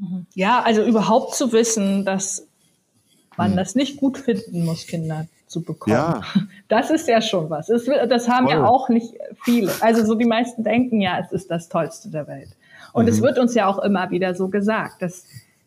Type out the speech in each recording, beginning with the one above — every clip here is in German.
Mhm. Ja, also überhaupt zu wissen, dass man hm. das nicht gut finden muss, Kinder zu bekommen. Ja. Das ist ja schon was. Das, das haben Voll. ja auch nicht viele. Also so die meisten denken ja, es ist das Tollste der Welt. Und mhm. es wird uns ja auch immer wieder so gesagt, dass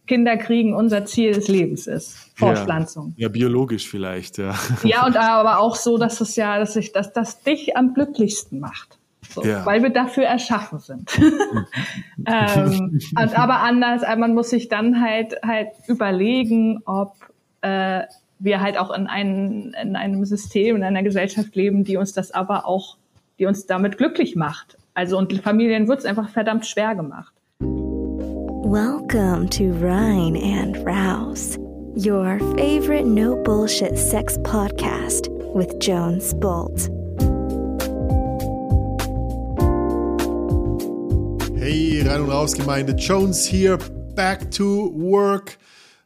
Kinder kriegen unser Ziel des Lebens ist. Fortpflanzung. Ja, ja biologisch vielleicht, ja. Ja, und aber auch so, dass es ja, dass sich, dass das dich am glücklichsten macht. So, ja. Weil wir dafür erschaffen sind. ähm, aber anders, äh, man muss sich dann halt halt überlegen, ob äh, wir halt auch in, ein, in einem System, in einer Gesellschaft leben, die uns das aber auch, die uns damit glücklich macht. Also und Familien wird es einfach verdammt schwer gemacht. Welcome to Rhine and Rouse, your favorite no bullshit sex podcast with Jones Bolt. Hey, Rein und Raus Gemeinde, Jones hier, back to work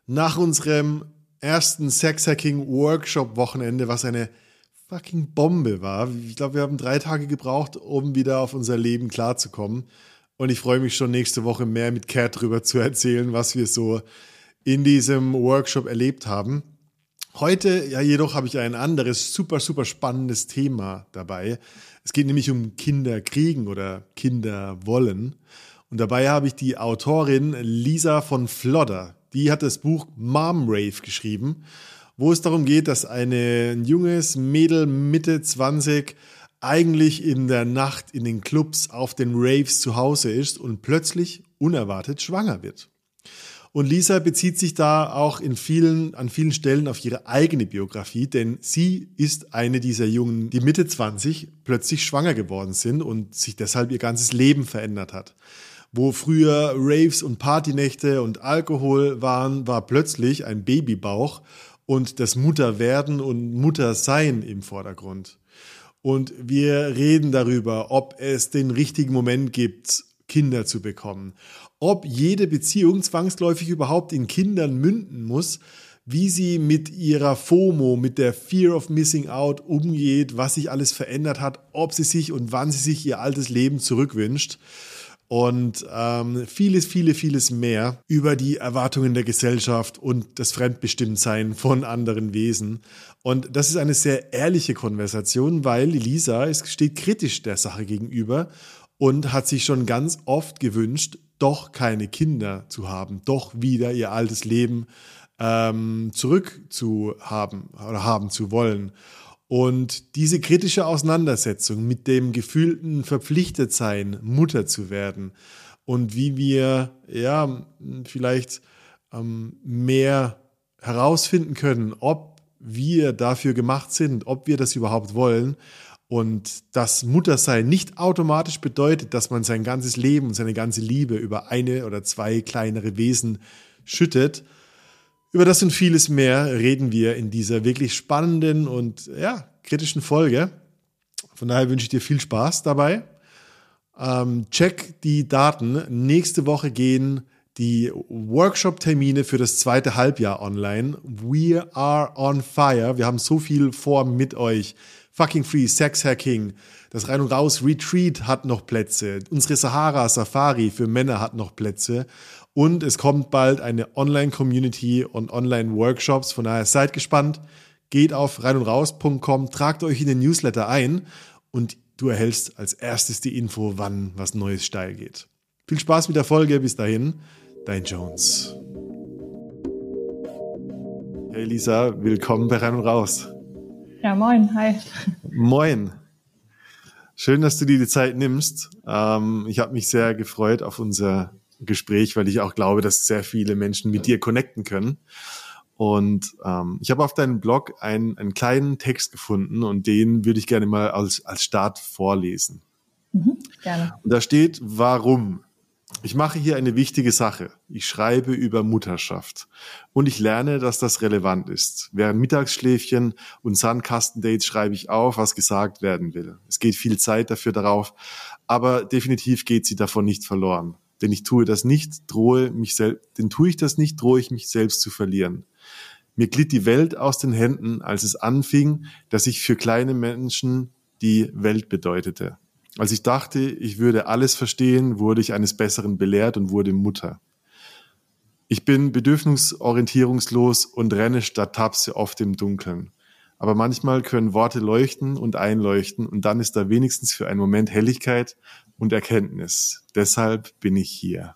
nach unserem ersten Sex-Hacking-Workshop-Wochenende, was eine fucking Bombe war. Ich glaube, wir haben drei Tage gebraucht, um wieder auf unser Leben klarzukommen. Und ich freue mich schon nächste Woche mehr mit Cat drüber zu erzählen, was wir so in diesem Workshop erlebt haben. Heute ja jedoch habe ich ein anderes super, super spannendes Thema dabei. Es geht nämlich um Kinderkriegen oder Kinderwollen. Und dabei habe ich die Autorin Lisa von Flodder die hat das Buch Mom Rave geschrieben, wo es darum geht, dass eine, ein junges Mädel Mitte 20 eigentlich in der Nacht in den Clubs auf den Raves zu Hause ist und plötzlich unerwartet schwanger wird. Und Lisa bezieht sich da auch in vielen, an vielen Stellen auf ihre eigene Biografie, denn sie ist eine dieser Jungen, die Mitte 20 plötzlich schwanger geworden sind und sich deshalb ihr ganzes Leben verändert hat wo früher Raves und Partynächte und Alkohol waren, war plötzlich ein Babybauch und das Mutterwerden und Muttersein im Vordergrund. Und wir reden darüber, ob es den richtigen Moment gibt, Kinder zu bekommen, ob jede Beziehung zwangsläufig überhaupt in Kindern münden muss, wie sie mit ihrer FOMO, mit der Fear of Missing Out umgeht, was sich alles verändert hat, ob sie sich und wann sie sich ihr altes Leben zurückwünscht und ähm, vieles, viele, vieles mehr über die Erwartungen der Gesellschaft und das Fremdbestimmtsein von anderen Wesen. Und das ist eine sehr ehrliche Konversation, weil Lisa steht kritisch der Sache gegenüber und hat sich schon ganz oft gewünscht, doch keine Kinder zu haben, doch wieder ihr altes Leben ähm, zurück zu haben oder haben zu wollen. Und diese kritische Auseinandersetzung mit dem gefühlten Verpflichtetsein, Mutter zu werden und wie wir ja vielleicht ähm, mehr herausfinden können, ob wir dafür gemacht sind, ob wir das überhaupt wollen und das Muttersein nicht automatisch bedeutet, dass man sein ganzes Leben und seine ganze Liebe über eine oder zwei kleinere Wesen schüttet, über das und vieles mehr reden wir in dieser wirklich spannenden und ja, kritischen Folge. Von daher wünsche ich dir viel Spaß dabei. Ähm, check die Daten. Nächste Woche gehen die Workshop-Termine für das zweite Halbjahr online. We are on fire. Wir haben so viel vor mit euch. Fucking Free, Sex Hacking, das Rein und Raus Retreat hat noch Plätze. Unsere Sahara Safari für Männer hat noch Plätze. Und es kommt bald eine Online-Community und Online-Workshops. Von daher seid gespannt. Geht auf reinundraus.com, tragt euch in den Newsletter ein und du erhältst als erstes die Info, wann was Neues steil geht. Viel Spaß mit der Folge. Bis dahin, dein Jones. Hey Lisa, willkommen bei Rein und Raus. Ja, moin, hi. Moin. Schön, dass du dir die Zeit nimmst. Ähm, ich habe mich sehr gefreut auf unser Gespräch, weil ich auch glaube, dass sehr viele Menschen mit dir connecten können. Und ähm, ich habe auf deinem Blog einen, einen kleinen Text gefunden und den würde ich gerne mal als, als Start vorlesen. Mhm, gerne. Und da steht, warum? Ich mache hier eine wichtige Sache. Ich schreibe über Mutterschaft. Und ich lerne, dass das relevant ist. Während Mittagsschläfchen und Sandkastendates schreibe ich auf, was gesagt werden will. Es geht viel Zeit dafür darauf, aber definitiv geht sie davon nicht verloren. Denn ich tue das nicht, drohe mich selbst, denn tue ich das nicht, drohe ich mich selbst zu verlieren. Mir glitt die Welt aus den Händen, als es anfing, dass ich für kleine Menschen die Welt bedeutete. Als ich dachte, ich würde alles verstehen, wurde ich eines Besseren belehrt und wurde Mutter. Ich bin bedürfnisorientierungslos und renne statt Tapse oft im Dunkeln. Aber manchmal können Worte leuchten und einleuchten und dann ist da wenigstens für einen Moment Helligkeit und Erkenntnis. Deshalb bin ich hier.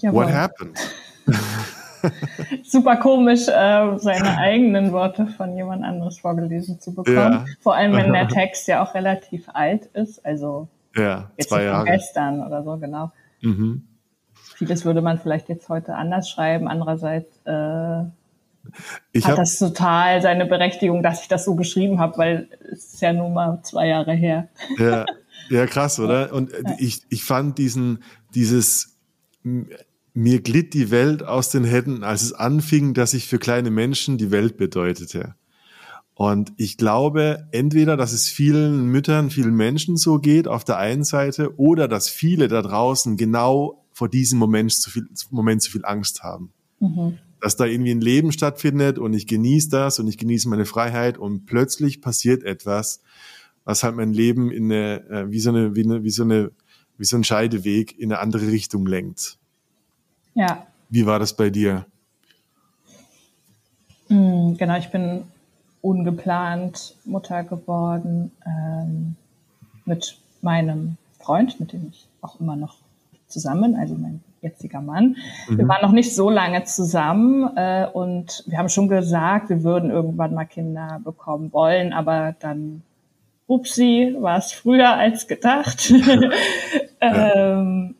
Jawohl. What happened? Super komisch, äh, seine eigenen Worte von jemand anderes vorgelesen zu bekommen. Ja. Vor allem, wenn der Text ja auch relativ alt ist, also ja, jetzt zwei Jahre. gestern oder so, genau. Mhm. Vieles würde man vielleicht jetzt heute anders schreiben. Andererseits äh, ich hat das total seine Berechtigung, dass ich das so geschrieben habe, weil es ist ja nun mal zwei Jahre her. Ja, ja krass, oder? Und ich, ich fand diesen, dieses mir glitt die Welt aus den Händen, als es anfing, dass ich für kleine Menschen die Welt bedeutete. Und ich glaube, entweder, dass es vielen Müttern, vielen Menschen so geht auf der einen Seite, oder dass viele da draußen genau vor diesem Moment zu viel, Moment zu viel Angst haben. Mhm. Dass da irgendwie ein Leben stattfindet und ich genieße das und ich genieße meine Freiheit und plötzlich passiert etwas, was halt mein Leben in eine, äh, wie so eine, wie eine, wie so eine, wie so ein Scheideweg in eine andere Richtung lenkt. Ja. Wie war das bei dir? Mm, genau, ich bin ungeplant Mutter geworden ähm, mit meinem Freund, mit dem ich auch immer noch zusammen, also mein jetziger Mann. Mhm. Wir waren noch nicht so lange zusammen äh, und wir haben schon gesagt, wir würden irgendwann mal Kinder bekommen wollen, aber dann, upsi, war es früher als gedacht. ähm,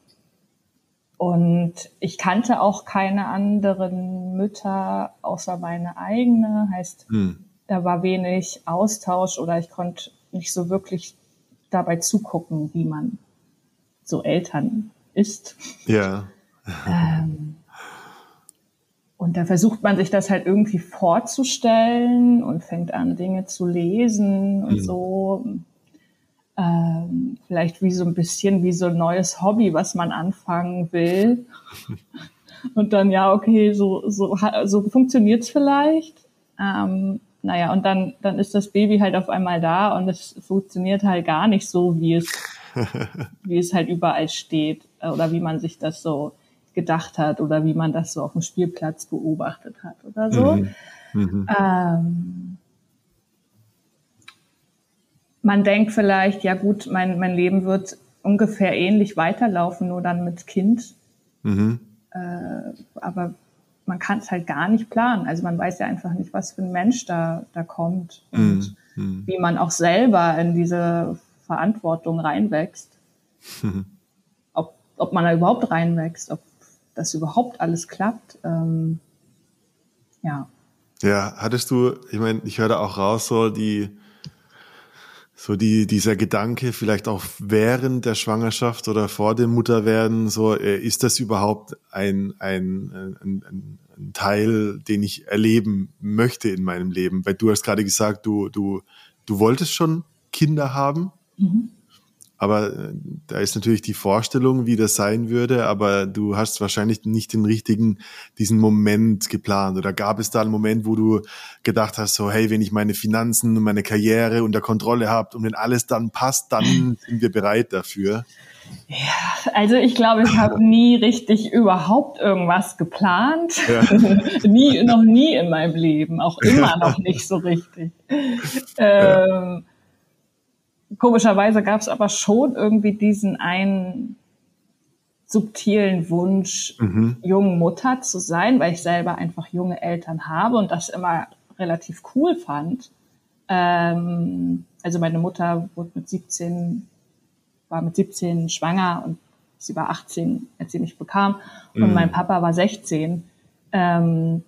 und ich kannte auch keine anderen Mütter außer meine eigene. Heißt, hm. da war wenig Austausch oder ich konnte nicht so wirklich dabei zugucken, wie man so Eltern ist. Ja. ähm, und da versucht man sich das halt irgendwie vorzustellen und fängt an, Dinge zu lesen und hm. so ähm, vielleicht wie so ein bisschen wie so ein neues Hobby, was man anfangen will. Und dann, ja, okay, so, so, so funktioniert's vielleicht. Ähm, naja, und dann, dann ist das Baby halt auf einmal da und es funktioniert halt gar nicht so, wie es, wie es halt überall steht äh, oder wie man sich das so gedacht hat oder wie man das so auf dem Spielplatz beobachtet hat oder so. Mhm. Mhm. Ähm, man denkt vielleicht, ja gut, mein, mein Leben wird ungefähr ähnlich weiterlaufen, nur dann mit Kind. Mhm. Äh, aber man kann es halt gar nicht planen. Also man weiß ja einfach nicht, was für ein Mensch da, da kommt und mhm. wie man auch selber in diese Verantwortung reinwächst. Mhm. Ob, ob man da überhaupt reinwächst, ob das überhaupt alles klappt. Ähm, ja. Ja, hattest du, ich meine, ich höre da auch raus, so die, so die, dieser Gedanke, vielleicht auch während der Schwangerschaft oder vor dem Mutterwerden, so, äh, ist das überhaupt ein, ein, ein, ein, Teil, den ich erleben möchte in meinem Leben? Weil du hast gerade gesagt, du, du, du wolltest schon Kinder haben. Mhm. Aber äh, da ist natürlich die Vorstellung, wie das sein würde, aber du hast wahrscheinlich nicht den richtigen, diesen Moment geplant. Oder gab es da einen Moment, wo du gedacht hast, so, hey, wenn ich meine Finanzen und meine Karriere unter Kontrolle habe und wenn alles dann passt, dann sind wir bereit dafür? Ja, also ich glaube, ich habe nie richtig überhaupt irgendwas geplant. Ja. nie, noch nie in meinem Leben, auch immer noch nicht so richtig. Ähm, komischerweise gab es aber schon irgendwie diesen einen subtilen Wunsch, mhm. jungen Mutter zu sein, weil ich selber einfach junge Eltern habe und das immer relativ cool fand. Ähm, also meine Mutter wurde mit 17, war mit 17 schwanger und sie war 18, als sie mich bekam mhm. und mein Papa war 16. Ähm,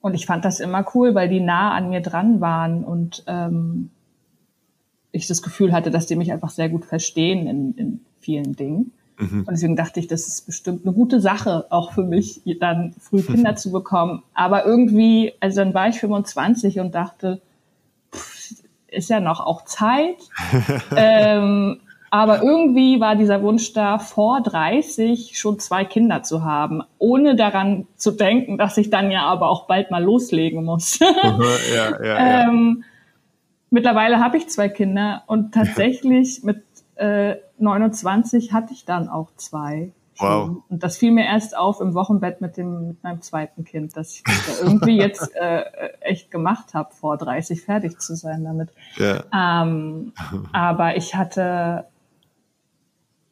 und ich fand das immer cool, weil die nah an mir dran waren und ähm, ich das Gefühl hatte, dass die mich einfach sehr gut verstehen in, in vielen Dingen. Mhm. Und deswegen dachte ich, das ist bestimmt eine gute Sache, auch für mich, dann früh Kinder zu bekommen. Aber irgendwie, also dann war ich 25 und dachte, pff, ist ja noch auch Zeit. ähm, aber irgendwie war dieser Wunsch da, vor 30 schon zwei Kinder zu haben, ohne daran zu denken, dass ich dann ja aber auch bald mal loslegen muss. ja, ja, ja. Ähm, mittlerweile habe ich zwei Kinder und tatsächlich mit äh, 29 hatte ich dann auch zwei. Wow. Und das fiel mir erst auf im Wochenbett mit dem mit meinem zweiten Kind, dass ich das da irgendwie jetzt äh, echt gemacht habe, vor 30 fertig zu sein damit. Ja. Ähm, aber ich hatte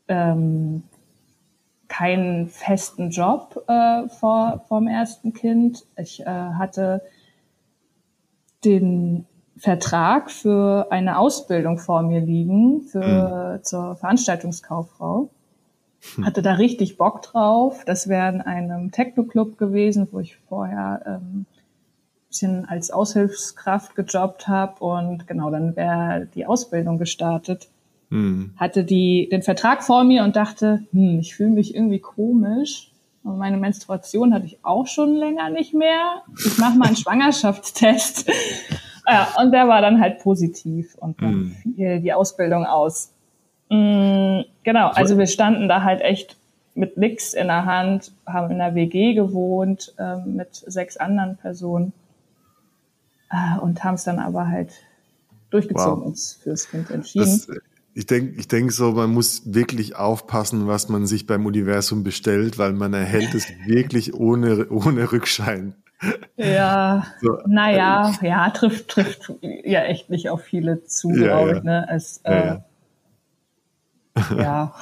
ähm, keinen festen Job äh, vor vom ersten Kind. Ich äh, hatte den Vertrag für eine Ausbildung vor mir liegen für mhm. zur Veranstaltungskauffrau. Hm. Hatte da richtig Bock drauf. Das wäre in einem Techno-Club gewesen, wo ich vorher ähm, bisschen als Aushilfskraft gejobbt habe und genau, dann wäre die Ausbildung gestartet. Mhm. Hatte die den Vertrag vor mir und dachte, hm, ich fühle mich irgendwie komisch. Und meine Menstruation hatte ich auch schon länger nicht mehr. Ich mache mal einen Schwangerschaftstest. Ja, und der war dann halt positiv und dann mhm. fiel die Ausbildung aus. Mhm, genau, also wir standen da halt echt mit nix in der Hand, haben in der WG gewohnt ähm, mit sechs anderen Personen äh, und haben es dann aber halt durchgezogen, wow. uns fürs Kind entschieden. Das, ich denke ich denk so, man muss wirklich aufpassen, was man sich beim Universum bestellt, weil man erhält es wirklich ohne, ohne Rückschein. Ja, so, naja, äh, ja, trifft, trifft ja echt nicht auf viele zu, ja, glaube ich. Ne? Es, äh, ja. ja.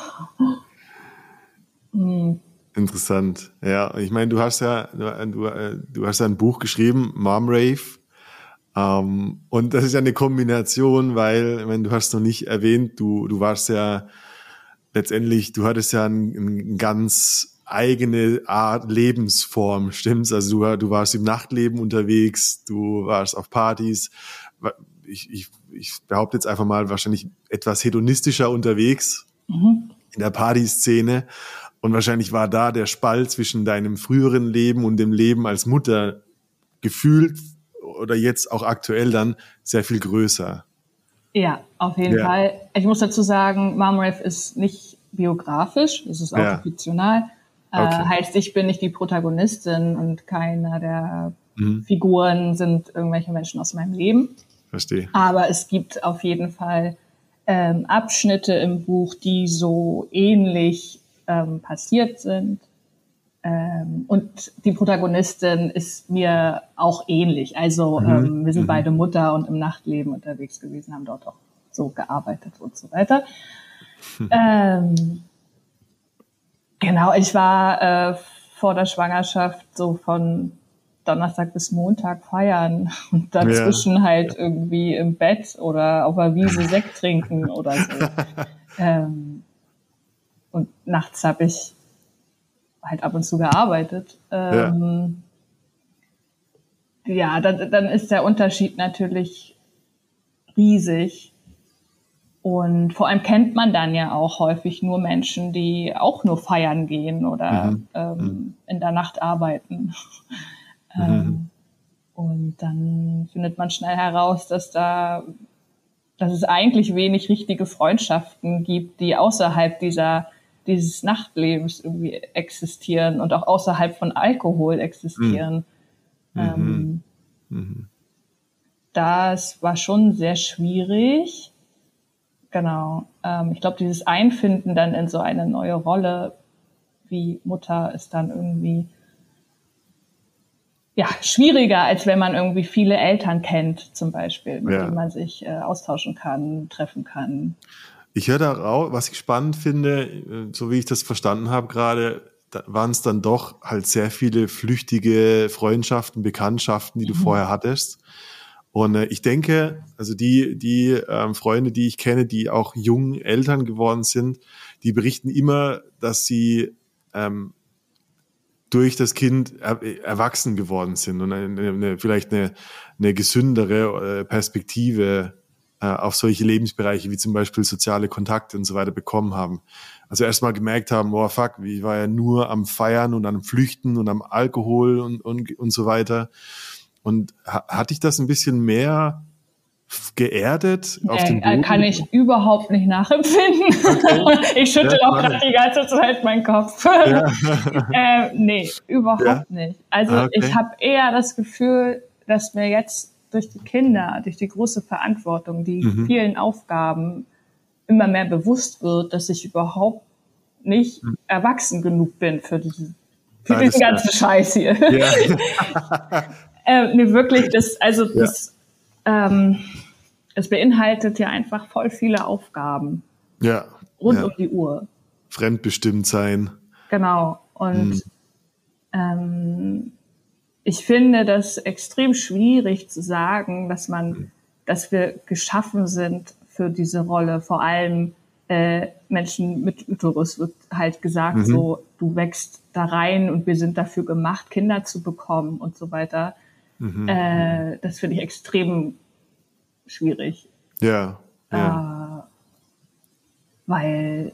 hm. Interessant. Ja, ich meine, du hast ja, du, äh, du hast ja ein Buch geschrieben, Mom Rave. Ähm, und das ist ja eine Kombination, weil, meine, du hast noch nicht erwähnt, du, du warst ja letztendlich, du hattest ja ein, ein ganz eigene Art Lebensform, stimmt's? Also du, du warst im Nachtleben unterwegs, du warst auf Partys. Ich, ich, ich behaupte jetzt einfach mal wahrscheinlich etwas hedonistischer unterwegs mhm. in der Partyszene. Und wahrscheinlich war da der Spalt zwischen deinem früheren Leben und dem Leben als Mutter gefühlt oder jetzt auch aktuell dann sehr viel größer. Ja, auf jeden ja. Fall. Ich muss dazu sagen, Marmrev ist nicht biografisch, es ist auch ja. fiktional. Okay. Äh, heißt, ich bin nicht die Protagonistin und keiner der mhm. Figuren sind irgendwelche Menschen aus meinem Leben. Verstehe. Aber es gibt auf jeden Fall ähm, Abschnitte im Buch, die so ähnlich ähm, passiert sind. Ähm, und die Protagonistin ist mir auch ähnlich. Also mhm. ähm, wir sind mhm. beide Mutter und im Nachtleben unterwegs gewesen, haben dort auch so gearbeitet und so weiter. ähm, genau, ich war äh, vor der Schwangerschaft so von Donnerstag bis Montag feiern und dazwischen ja. halt irgendwie im Bett oder auf der Wiese Sekt trinken oder so. ähm, und nachts habe ich halt ab und zu gearbeitet. Ähm, ja, ja dann, dann ist der Unterschied natürlich riesig. Und vor allem kennt man dann ja auch häufig nur Menschen, die auch nur feiern gehen oder mhm. ähm, mhm. in der Nacht arbeiten. Mhm. ähm, und dann findet man schnell heraus, dass da, dass es eigentlich wenig richtige Freundschaften gibt, die außerhalb dieser dieses Nachtlebens irgendwie existieren und auch außerhalb von Alkohol existieren. Mhm. Ähm, mhm. Das war schon sehr schwierig. Genau. Ähm, ich glaube, dieses Einfinden dann in so eine neue Rolle wie Mutter ist dann irgendwie ja, schwieriger, als wenn man irgendwie viele Eltern kennt, zum Beispiel, mit ja. denen man sich äh, austauschen kann, treffen kann. Ich höre da raus, was ich spannend finde, äh, so wie ich das verstanden habe gerade, waren es dann doch halt sehr viele flüchtige Freundschaften, Bekanntschaften, die du mhm. vorher hattest. Und äh, ich denke, also die, die ähm, Freunde, die ich kenne, die auch jung Eltern geworden sind, die berichten immer, dass sie ähm, durch das Kind er, erwachsen geworden sind und eine, eine, vielleicht eine, eine gesündere äh, Perspektive äh, auf solche Lebensbereiche wie zum Beispiel soziale Kontakte und so weiter bekommen haben. Also erstmal gemerkt haben, boah, fuck, ich war ja nur am Feiern und am Flüchten und am Alkohol und, und, und so weiter. Und ha hatte ich das ein bisschen mehr geerdet auf den Boden? Kann ich überhaupt nicht nachempfinden. Okay. ich schüttel ja, auch gerade die ganze Zeit meinen Kopf. Ja. äh, nee, überhaupt ja. nicht. Also ah, okay. ich habe eher das Gefühl, dass mir jetzt durch die Kinder, durch die große Verantwortung, die mhm. vielen Aufgaben immer mehr bewusst wird, dass ich überhaupt nicht hm. erwachsen genug bin für diesen, für diesen ganzen Scheiß hier. Ja. Äh, nee, wirklich, das, also ja. das, ähm, es beinhaltet ja einfach voll viele Aufgaben. Ja. Rund ja. um die Uhr. Fremdbestimmt sein. Genau. Und hm. ähm, ich finde das extrem schwierig zu sagen, dass man, hm. dass wir geschaffen sind für diese Rolle. Vor allem äh, Menschen mit Uterus wird halt gesagt, mhm. so du wächst da rein und wir sind dafür gemacht, Kinder zu bekommen und so weiter. Mhm. Äh, das finde ich extrem schwierig. Ja. ja. Äh, weil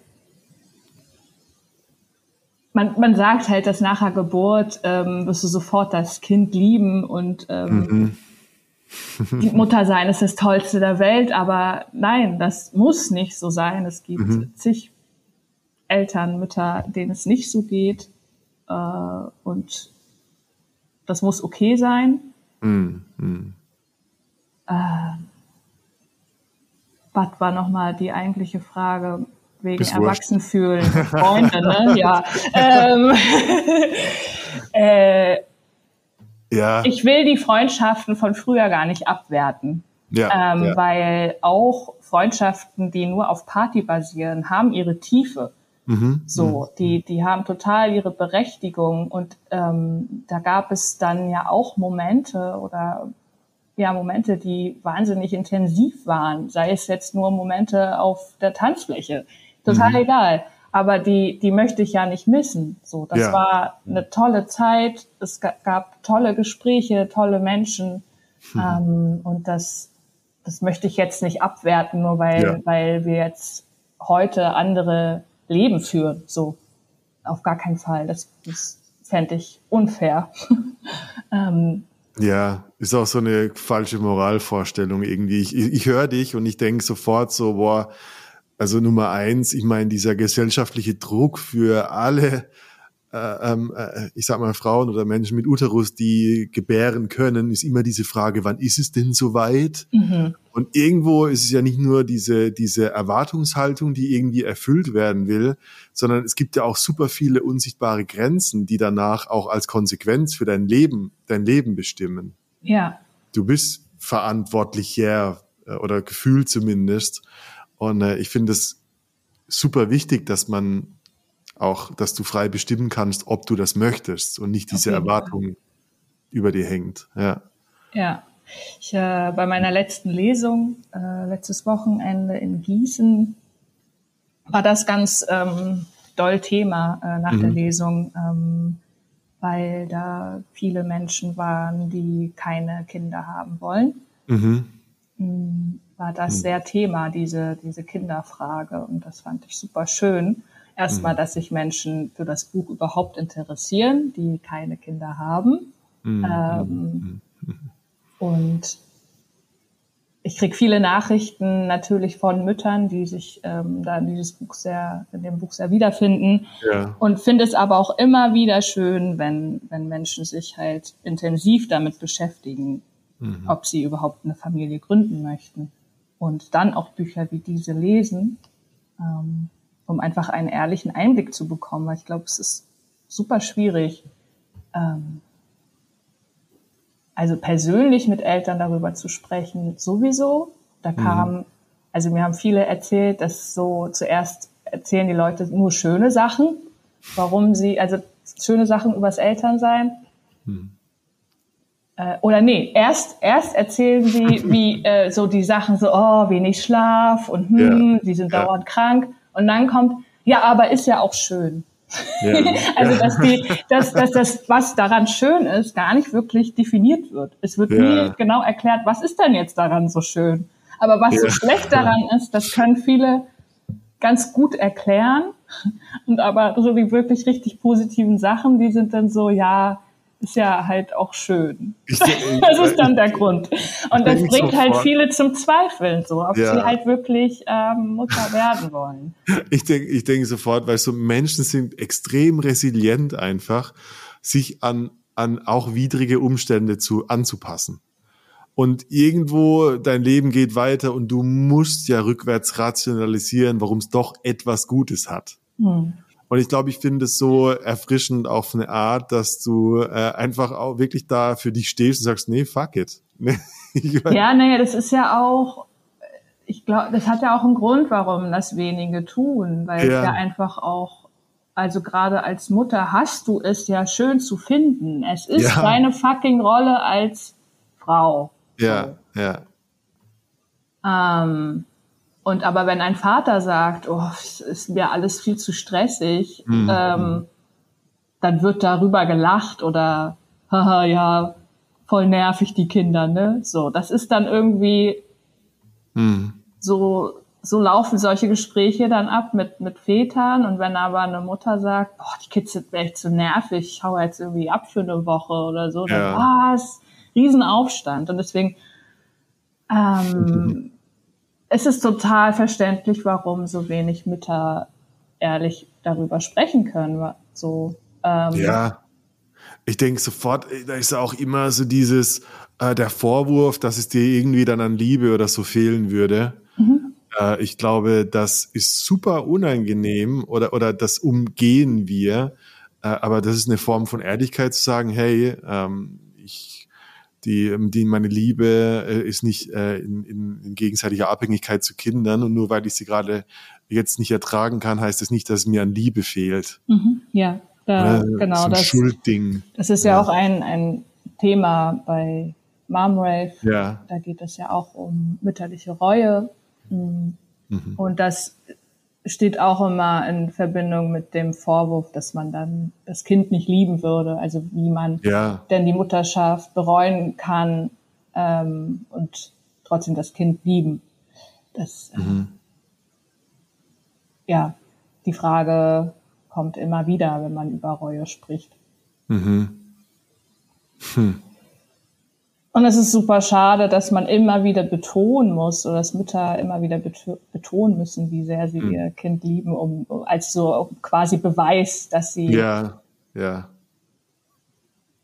man, man sagt halt, dass nach der Geburt ähm, wirst du sofort das Kind lieben und ähm, mhm. die Mutter sein ist das Tollste der Welt, aber nein, das muss nicht so sein. Es gibt mhm. zig Eltern, Mütter, denen es nicht so geht äh, und das muss okay sein. Mhm. Äh, was war nochmal die eigentliche Frage? wegen Erwachsenfühlen, Freunde, ne? Ja. ähm, äh, ja. Ich will die Freundschaften von früher gar nicht abwerten. Ja, ähm, ja. Weil auch Freundschaften, die nur auf Party basieren, haben ihre Tiefe. Mhm, so, mhm. die, die haben total ihre Berechtigung. Und ähm, da gab es dann ja auch Momente oder ja, Momente, die wahnsinnig intensiv waren. Sei es jetzt nur Momente auf der Tanzfläche total mhm. egal. Aber die, die möchte ich ja nicht missen. So, das ja. war eine tolle Zeit. Es gab tolle Gespräche, tolle Menschen. Mhm. Ähm, und das, das möchte ich jetzt nicht abwerten, nur weil, ja. weil wir jetzt heute andere Leben führen. So, auf gar keinen Fall. Das, das fände ich unfair. ähm, ja, ist auch so eine falsche Moralvorstellung irgendwie. Ich, ich, ich höre dich und ich denke sofort so, boah, also Nummer eins, ich meine, dieser gesellschaftliche Druck für alle, äh, ähm, äh, ich sag mal, Frauen oder Menschen mit Uterus, die gebären können, ist immer diese Frage, wann ist es denn soweit? Mhm. Und irgendwo ist es ja nicht nur diese, diese Erwartungshaltung, die irgendwie erfüllt werden will, sondern es gibt ja auch super viele unsichtbare Grenzen, die danach auch als Konsequenz für dein Leben, dein Leben bestimmen. Ja. Du bist verantwortlicher äh, oder gefühlt zumindest. Und äh, ich finde es super wichtig, dass man auch, dass du frei bestimmen kannst, ob du das möchtest und nicht diese Erwartung über dir hängt. Ja. Ja. Ich, äh, bei meiner letzten Lesung, äh, letztes Wochenende in Gießen, war das ganz ähm, doll Thema äh, nach mhm. der Lesung, ähm, weil da viele Menschen waren, die keine Kinder haben wollen. Mhm. Mm, war das mhm. sehr Thema, diese, diese Kinderfrage. Und das fand ich super schön. Erstmal, mhm. dass sich Menschen für das Buch überhaupt interessieren, die keine Kinder haben. Mhm. Ähm, mhm. Und ich krieg viele Nachrichten natürlich von Müttern, die sich ähm, da in dieses Buch sehr, in dem Buch sehr wiederfinden. Ja. Und finde es aber auch immer wieder schön, wenn, wenn Menschen sich halt intensiv damit beschäftigen, mhm. ob sie überhaupt eine Familie gründen möchten und dann auch Bücher wie diese lesen, ähm, um einfach einen ehrlichen Einblick zu bekommen, weil ich glaube, es ist super schwierig, ähm, also persönlich mit Eltern darüber zu sprechen, sowieso. Da mhm. kam, mhm. also mir haben viele erzählt, dass so zuerst erzählen die Leute nur schöne Sachen, warum sie, also schöne Sachen übers Elternsein. Mhm äh, oder nee, erst, erst erzählen sie, wie äh, so die Sachen so, oh, wenig Schlaf und hm, ja. die sind ja. dauernd krank. Und dann kommt, ja, aber ist ja auch schön. Ja. also dass die, dass, dass das, was daran schön ist, gar nicht wirklich definiert wird. Es wird nie genau erklärt, was ist denn jetzt daran so schön. Aber was so schlecht daran ist, das können viele ganz gut erklären. Und aber so die wirklich richtig positiven Sachen, die sind dann so, ja, ist ja halt auch schön. Ich, ich, das ist dann der Grund. Und das bringt halt viele zum Zweifeln, so, ob ja. sie halt wirklich ähm, Mutter werden wollen. Ich denke ich denke sofort, weil so Menschen sind extrem resilient einfach, sich an, an auch widrige Umstände zu, anzupassen. Und irgendwo dein Leben geht weiter und du musst ja rückwärts rationalisieren, warum es doch etwas Gutes hat. Hm. Und ich glaube, ich finde es so erfrischend auf eine Art, dass du äh, einfach auch wirklich da für dich stehst und sagst, nee, fuck it. ja, naja, das ist ja auch, ich glaube, das hat ja auch einen Grund, warum das wenige tun, weil ja. es ja einfach auch, also gerade als Mutter hast du es ja schön zu finden. Es ist ja. deine fucking Rolle als Frau. Ja, so. ja. Ähm, und aber wenn ein Vater sagt, oh, es ist mir alles viel zu stressig, mhm. ähm, dann wird darüber gelacht oder, haha, ja, voll nervig die Kinder, ne? So, das ist dann irgendwie mhm. so, so laufen solche Gespräche dann ab mit, mit Vätern. Und wenn aber eine Mutter sagt, boah, die Kids sind echt zu nervig, ich hau jetzt irgendwie ab für eine Woche oder so, ja. dann was? Riesenaufstand. Und deswegen, ähm, es ist total verständlich, warum so wenig Mütter ehrlich darüber sprechen können. So, ähm, ja, ich denke sofort, da ist auch immer so dieses, äh, der Vorwurf, dass es dir irgendwie dann an Liebe oder so fehlen würde. Mhm. Äh, ich glaube, das ist super unangenehm oder, oder das umgehen wir. Äh, aber das ist eine Form von Ehrlichkeit zu sagen, hey, ähm, die, ähm, die meine Liebe äh, ist nicht äh, in, in, in gegenseitiger Abhängigkeit zu Kindern und nur weil ich sie gerade jetzt nicht ertragen kann, heißt das nicht, dass es mir an Liebe fehlt. Mhm, ja, da, äh, genau. So das Schuldding. Das ist ja, ja, auch ein, ein Thema bei Mom Rave. Ja. Da geht es ja auch um mütterliche Reue. Mhm. Und das steht auch immer in Verbindung mit dem Vorwurf, dass man dann das Kind nicht lieben würde. Also wie man ja. denn die Mutterschaft bereuen kann ähm, und trotzdem das Kind lieben. Das, äh, mhm. ja, die Frage kommt immer wieder, wenn man über Reue spricht. Mhm. Hm. Und es ist super schade, dass man immer wieder betonen muss oder dass Mütter immer wieder betonen müssen, wie sehr sie mhm. ihr Kind lieben, um als so quasi Beweis, dass sie ja, ja.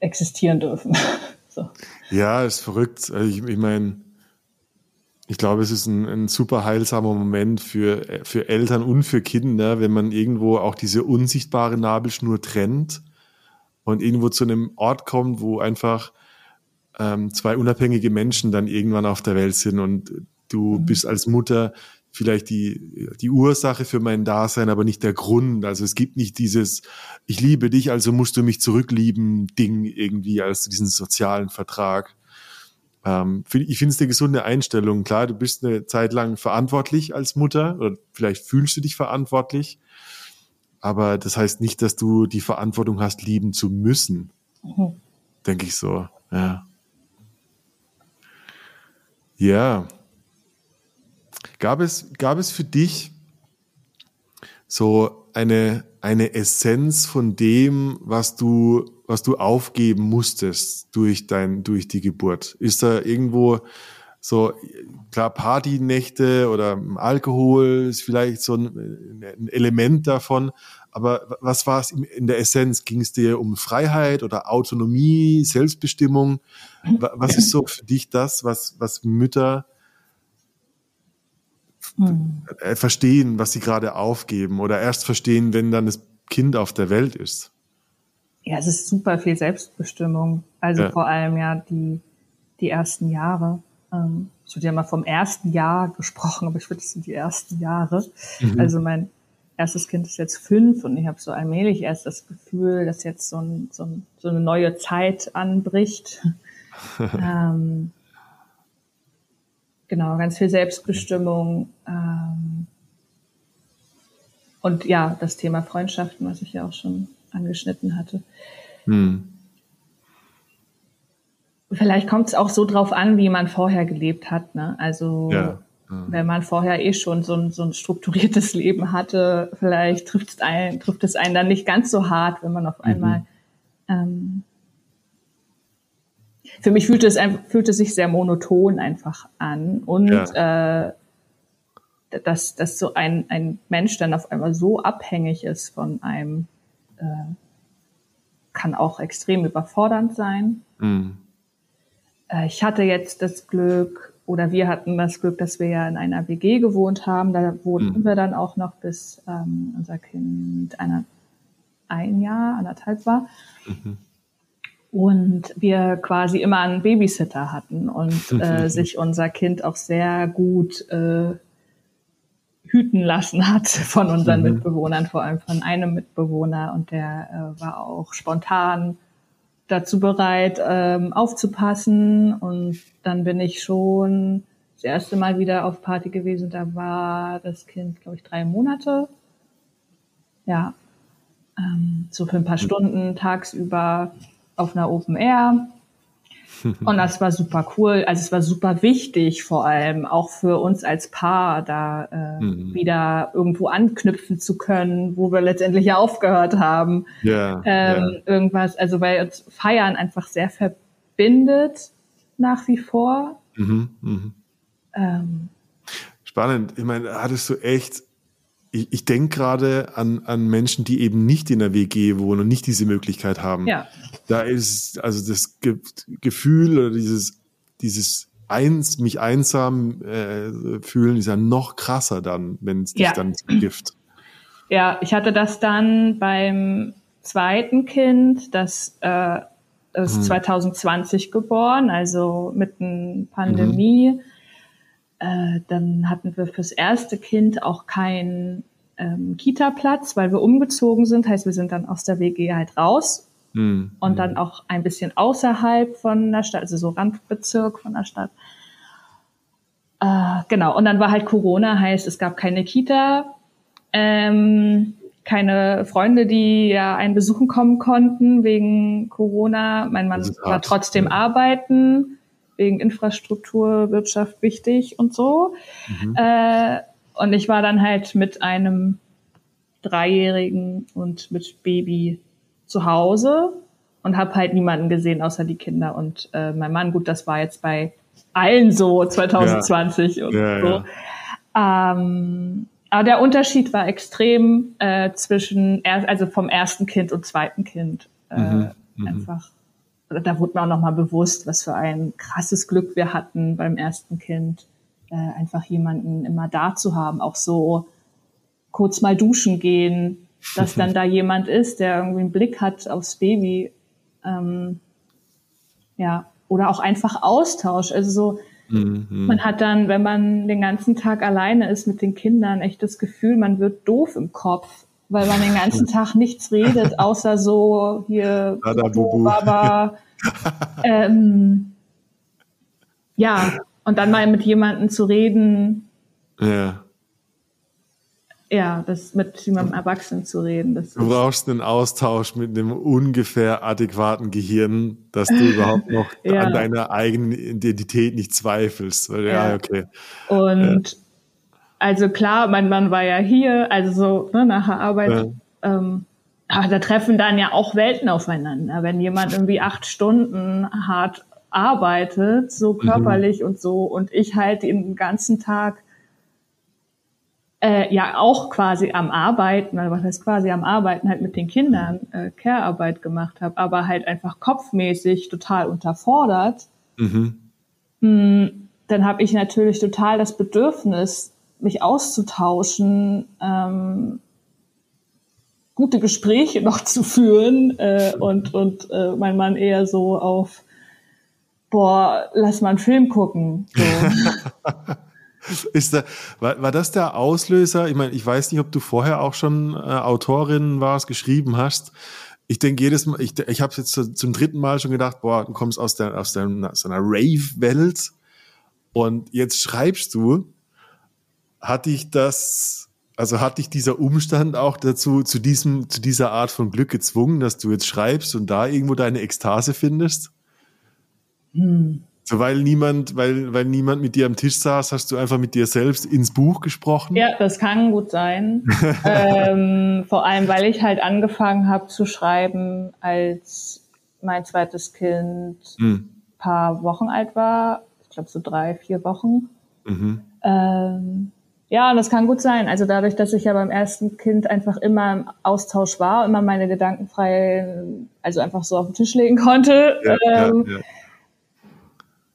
existieren dürfen. so. Ja, ist verrückt. Also ich, ich meine, ich glaube, es ist ein, ein, super heilsamer Moment für, für Eltern und für Kinder, wenn man irgendwo auch diese unsichtbare Nabelschnur trennt und irgendwo zu einem Ort kommt, wo einfach ähm, zwei unabhängige Menschen dann irgendwann auf der Welt sind und du mhm. bist als Mutter vielleicht die, die Ursache für mein Dasein, aber nicht der Grund. Also es gibt nicht dieses, ich liebe dich, also musst du mich zurücklieben, Ding irgendwie, als diesen sozialen Vertrag. Ähm, ich finde es eine gesunde Einstellung. Klar, du bist eine Zeit lang verantwortlich als Mutter oder vielleicht fühlst du dich verantwortlich, aber das heißt nicht, dass du die Verantwortung hast, lieben zu müssen. Mhm. Denke ich so, ja. Ja. Gab es, gab es für dich so eine, eine Essenz von dem, was du, was du aufgeben musstest durch dein, durch die Geburt? Ist da irgendwo so, klar, Partynächte oder Alkohol ist vielleicht so ein, ein Element davon, aber was war es in der Essenz? Ging es dir um Freiheit oder Autonomie, Selbstbestimmung? Was ist so für dich das, was, was Mütter hm. verstehen, was sie gerade aufgeben oder erst verstehen, wenn dann das Kind auf der Welt ist? Ja, es ist super viel Selbstbestimmung. Also ja. vor allem ja die, die ersten Jahre. Ähm, ich würde ja mal vom ersten Jahr gesprochen, aber ich würde es sind die ersten Jahre. Mhm. Also mein erstes Kind ist jetzt fünf und ich habe so allmählich erst das Gefühl, dass jetzt so, ein, so, ein, so eine neue Zeit anbricht. ähm, genau, ganz viel Selbstbestimmung. Ähm, und ja, das Thema Freundschaften, was ich ja auch schon angeschnitten hatte. Hm. Vielleicht kommt es auch so drauf an, wie man vorher gelebt hat. Ne? Also ja. Mhm. Wenn man vorher eh schon so ein, so ein strukturiertes Leben hatte, vielleicht trifft es, einen, trifft es einen dann nicht ganz so hart, wenn man auf mhm. einmal. Mhm. Ähm, für mich fühlte es, fühlte es sich sehr monoton einfach an und ja. äh, dass, dass so ein, ein Mensch dann auf einmal so abhängig ist von einem, äh, kann auch extrem überfordernd sein. Mhm. Äh, ich hatte jetzt das Glück, oder wir hatten das Glück, dass wir ja in einer WG gewohnt haben. Da wohnten mhm. wir dann auch noch, bis ähm, unser Kind einer, ein Jahr, anderthalb war. Mhm. Und wir quasi immer einen Babysitter hatten und äh, sich unser Kind auch sehr gut äh, hüten lassen hat von unseren mhm. Mitbewohnern, vor allem von einem Mitbewohner. Und der äh, war auch spontan dazu bereit, ähm, aufzupassen. Und dann bin ich schon das erste Mal wieder auf Party gewesen. Da war das Kind, glaube ich, drei Monate. Ja, ähm, so für ein paar Stunden tagsüber auf einer Open Air. Und das war super cool. Also es war super wichtig, vor allem auch für uns als Paar, da äh, mhm. wieder irgendwo anknüpfen zu können, wo wir letztendlich ja aufgehört haben. Ja, ähm, ja. Irgendwas, also weil uns Feiern einfach sehr verbindet nach wie vor. Mhm, mh. ähm, Spannend. Ich meine, hattest du echt ich, ich denke gerade an, an Menschen, die eben nicht in der WG wohnen und nicht diese Möglichkeit haben. Ja. Da ist also das Ge Gefühl oder dieses, dieses eins, mich einsam äh, fühlen, ist ja noch krasser dann, wenn es dich ja. dann gift. Ja, ich hatte das dann beim zweiten Kind, das, äh, ist hm. 2020 geboren, also mitten Pandemie. Mhm. Äh, dann hatten wir fürs erste Kind auch keinen ähm, Kita-Platz, weil wir umgezogen sind. Heißt, wir sind dann aus der WG halt raus mhm. und dann auch ein bisschen außerhalb von der Stadt, also so Randbezirk von der Stadt. Äh, genau, und dann war halt Corona, heißt, es gab keine Kita, ähm, keine Freunde, die ja einen besuchen kommen konnten wegen Corona. Mein Mann war trotzdem arbeiten wegen Infrastruktur, Wirtschaft wichtig und so. Mhm. Äh, und ich war dann halt mit einem Dreijährigen und mit Baby zu Hause und habe halt niemanden gesehen außer die Kinder und äh, mein Mann. Gut, das war jetzt bei allen so 2020 ja. und ja, so. Ja. Ähm, aber der Unterschied war extrem äh, zwischen, also vom ersten Kind und zweiten Kind. Äh, mhm, mhm. einfach da wurde mir auch nochmal bewusst, was für ein krasses Glück wir hatten beim ersten Kind, äh, einfach jemanden immer da zu haben, auch so kurz mal duschen gehen, dass dann da jemand ist, der irgendwie einen Blick hat aufs Baby, ähm, ja, oder auch einfach Austausch, also so, mhm. man hat dann, wenn man den ganzen Tag alleine ist mit den Kindern, echt das Gefühl, man wird doof im Kopf weil man den ganzen Tag nichts redet, außer so hier Baba. ähm, ja, und dann mal mit jemandem zu reden. Ja. Ja, das mit jemandem Erwachsenen zu reden. Du brauchst einen Austausch mit einem ungefähr adäquaten Gehirn, dass du überhaupt noch ja. an deiner eigenen Identität nicht zweifelst. Ja. ja, okay. Und also klar, mein Mann war ja hier, also so ne, nach der Arbeit. Ja. Ähm, aber da treffen dann ja auch Welten aufeinander. Wenn jemand irgendwie acht Stunden hart arbeitet, so mhm. körperlich mhm. und so, und ich halt den ganzen Tag äh, ja auch quasi am Arbeiten, also was heißt quasi am Arbeiten, halt mit den Kindern äh, Care-Arbeit gemacht habe, aber halt einfach kopfmäßig total unterfordert, mhm. mh, hm, dann habe ich natürlich total das Bedürfnis, mich auszutauschen, ähm, gute Gespräche noch zu führen äh, und, und äh, mein Mann eher so auf, boah, lass mal einen Film gucken. So. Ist da, war, war das der Auslöser? Ich meine, ich weiß nicht, ob du vorher auch schon äh, Autorin warst, geschrieben hast. Ich denke jedes Mal, ich, ich habe jetzt zum dritten Mal schon gedacht, boah, du kommst aus der aus der so einer Rave-Welt und jetzt schreibst du hat dich das, also hat dich dieser Umstand auch dazu, zu diesem, zu dieser Art von Glück gezwungen, dass du jetzt schreibst und da irgendwo deine Ekstase findest? Hm. So, weil niemand, weil, weil niemand mit dir am Tisch saß, hast du einfach mit dir selbst ins Buch gesprochen? Ja, das kann gut sein. ähm, vor allem, weil ich halt angefangen habe zu schreiben, als mein zweites Kind hm. paar Wochen alt war. Ich glaube so drei, vier Wochen. Mhm. Ähm, ja, das kann gut sein. Also dadurch, dass ich ja beim ersten Kind einfach immer im Austausch war, immer meine Gedanken frei, also einfach so auf den Tisch legen konnte. Ja, ähm, ja, ja.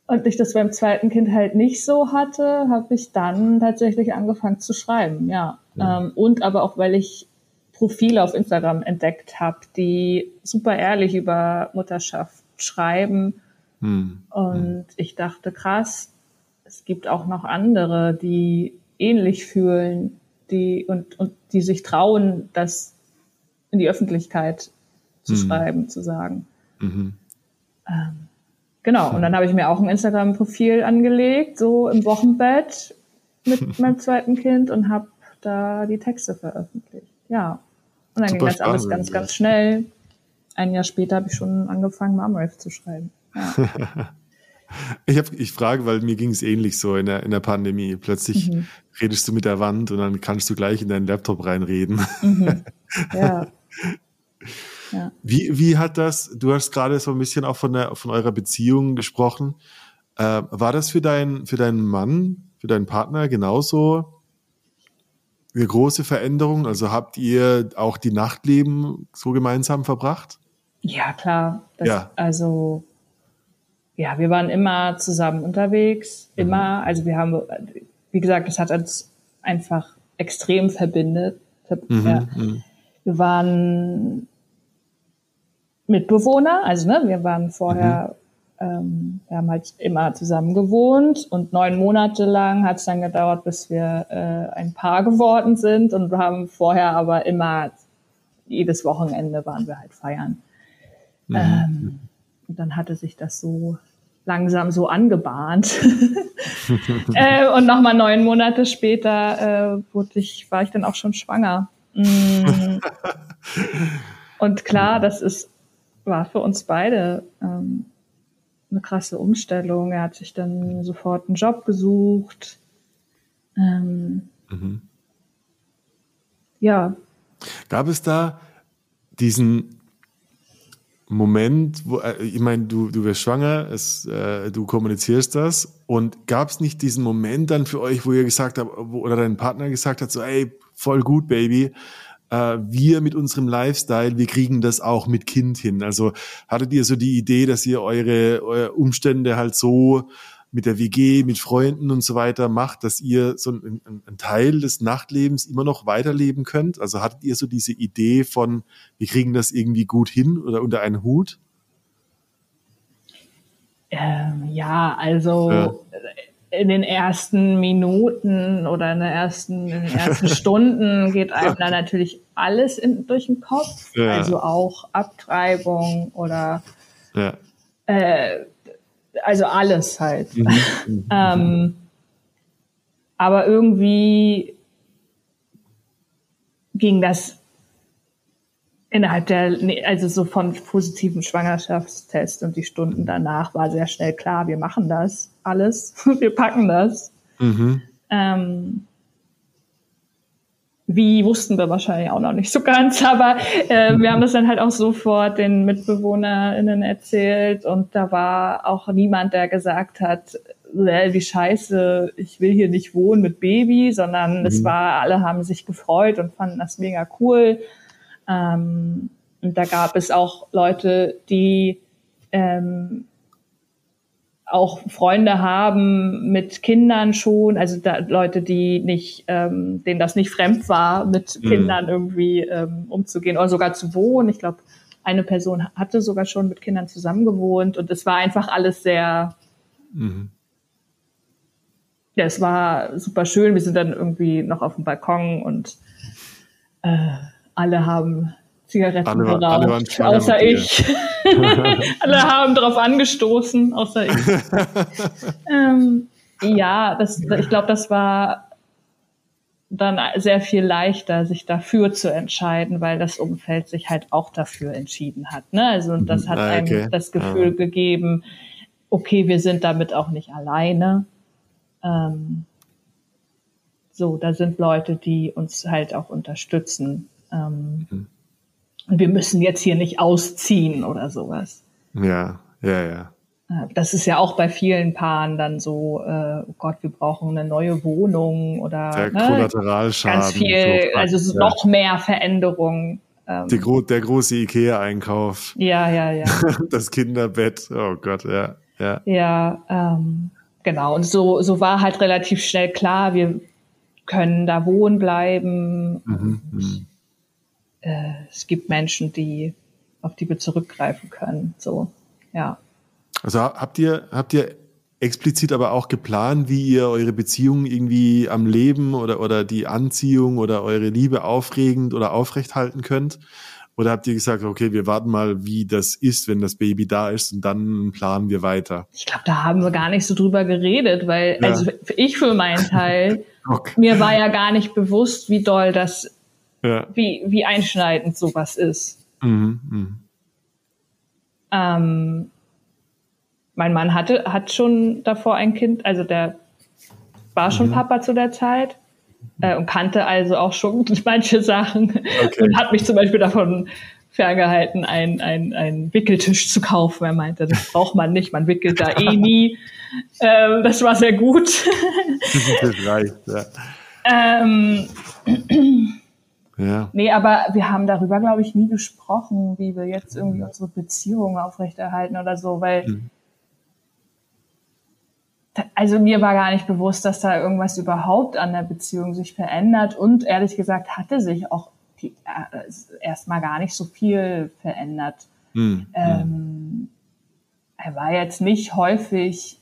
und ich das beim zweiten Kind halt nicht so hatte, habe ich dann tatsächlich angefangen zu schreiben, ja. ja. Ähm, und aber auch, weil ich Profile auf Instagram entdeckt habe, die super ehrlich über Mutterschaft schreiben. Hm. Und hm. ich dachte, krass, es gibt auch noch andere, die ähnlich fühlen, die und, und die sich trauen, das in die Öffentlichkeit zu hm. schreiben, zu sagen. Mhm. Ähm, Genau, und dann habe ich mir auch ein Instagram-Profil angelegt, so im Wochenbett mit meinem zweiten Kind und habe da die Texte veröffentlicht. Ja. Und dann Super ging das alles ganz, ganz schnell. Ein Jahr später habe ich schon angefangen, Mumriff zu schreiben. Ja. ich, hab, ich frage, weil mir ging es ähnlich so in der, in der Pandemie. Plötzlich mhm. redest du mit der Wand und dann kannst du gleich in deinen Laptop reinreden. Mhm. Ja. Ja. Wie, wie hat das, du hast gerade so ein bisschen auch von, der, von eurer Beziehung gesprochen. Äh, war das für, dein, für deinen Mann, für deinen Partner genauso eine große Veränderung? Also habt ihr auch die Nachtleben so gemeinsam verbracht? Ja, klar. Das, ja. Also, ja, wir waren immer zusammen unterwegs, mhm. immer. Also wir haben, wie gesagt, das hat uns einfach extrem verbindet. Mhm, ja. Mhm. Wir waren Mitbewohner. Also ne, wir waren vorher, mhm. ähm, wir haben halt immer zusammen gewohnt und neun Monate lang hat es dann gedauert, bis wir äh, ein Paar geworden sind und wir haben vorher aber immer jedes Wochenende waren wir halt feiern. Mhm. Ähm, und dann hatte sich das so langsam so angebahnt. äh, und nochmal neun Monate später äh, wurde ich, war ich dann auch schon schwanger. Mm. Und klar, das ist war für uns beide ähm, eine krasse Umstellung. Er hat sich dann sofort einen Job gesucht. Ähm, mhm. Ja. Gab es da diesen Moment, wo, äh, ich meine, du, du wirst schwanger, es, äh, du kommunizierst das und gab es nicht diesen Moment dann für euch, wo ihr gesagt habt, wo, oder dein Partner gesagt hat, so, ey, voll gut, Baby, äh, wir mit unserem Lifestyle, wir kriegen das auch mit Kind hin. Also hattet ihr so die Idee, dass ihr eure, eure Umstände halt so mit der WG, mit Freunden und so weiter macht, dass ihr so einen, einen Teil des Nachtlebens immer noch weiterleben könnt? Also hattet ihr so diese Idee von, wir kriegen das irgendwie gut hin oder unter einen Hut? Ähm, ja, also ja in den ersten Minuten oder in, der ersten, in den ersten Stunden geht einem dann natürlich alles in, durch den Kopf. Ja. Also auch Abtreibung oder ja. äh, also alles halt. Mhm. mhm. ähm, aber irgendwie ging das innerhalb der, also so von positiven Schwangerschaftstest und die Stunden danach war sehr schnell klar, wir machen das alles, wir packen das. Mhm. Ähm, wie wussten wir wahrscheinlich auch noch nicht so ganz, aber äh, wir haben das dann halt auch sofort den MitbewohnerInnen erzählt und da war auch niemand, der gesagt hat, wie scheiße, ich will hier nicht wohnen mit Baby, sondern mhm. es war, alle haben sich gefreut und fanden das mega cool. Ähm, und da gab es auch Leute, die ähm, auch Freunde haben mit Kindern schon, also da, Leute, die nicht, ähm, denen das nicht fremd war, mit mhm. Kindern irgendwie ähm, umzugehen oder sogar zu wohnen. Ich glaube, eine Person hatte sogar schon mit Kindern zusammengewohnt und es war einfach alles sehr, mhm. ja, es war super schön. Wir sind dann irgendwie noch auf dem Balkon und äh, alle haben Zigaretten alle, geraucht, alle außer ich. alle haben darauf angestoßen, außer ich. ähm, ja, das, ich glaube, das war dann sehr viel leichter, sich dafür zu entscheiden, weil das Umfeld sich halt auch dafür entschieden hat. Ne? Also und das hat ah, okay. einem das Gefühl ah. gegeben, okay, wir sind damit auch nicht alleine. Ähm, so, da sind Leute, die uns halt auch unterstützen. Ähm, mhm. Und wir müssen jetzt hier nicht ausziehen oder sowas. Ja, ja, ja. Äh, das ist ja auch bei vielen Paaren dann so, äh, oh Gott, wir brauchen eine neue Wohnung oder der ne, Kollateralschaden. Ganz viel, so also ja. noch mehr Veränderungen. Ähm, der, der große Ikea-Einkauf. Ja, ja, ja. Das Kinderbett, oh Gott, ja. Ja, ja ähm, genau. Und so, so war halt relativ schnell klar, wir können da wohnen bleiben. Mhm, mhm. Äh, es gibt Menschen, die auf die wir zurückgreifen können. So, ja. Also habt ihr, habt ihr explizit aber auch geplant, wie ihr eure Beziehung irgendwie am Leben oder, oder die Anziehung oder eure Liebe aufregend oder aufrecht halten könnt? Oder habt ihr gesagt, okay, wir warten mal, wie das ist, wenn das Baby da ist und dann planen wir weiter? Ich glaube, da haben wir gar nicht so drüber geredet, weil, ja. also ich für meinen Teil, okay. mir war ja gar nicht bewusst, wie doll das, ja. wie, wie einschneidend sowas ist. Mhm, mh. ähm, mein Mann hatte, hat schon davor ein Kind, also der war schon mhm. Papa zu der Zeit äh, und kannte also auch schon manche Sachen okay. und hat mich zum Beispiel davon ferngehalten, einen ein Wickeltisch zu kaufen. Er meinte, das braucht man nicht, man wickelt da eh nie. Ähm, das war sehr gut. das reicht, ja. Ähm, ja. Nee, aber wir haben darüber, glaube ich, nie gesprochen, wie wir jetzt irgendwie unsere Beziehung aufrechterhalten oder so, weil mhm also mir war gar nicht bewusst, dass da irgendwas überhaupt an der Beziehung sich verändert und ehrlich gesagt hatte sich auch äh, erstmal gar nicht so viel verändert. Mhm. Ähm, er war jetzt nicht häufig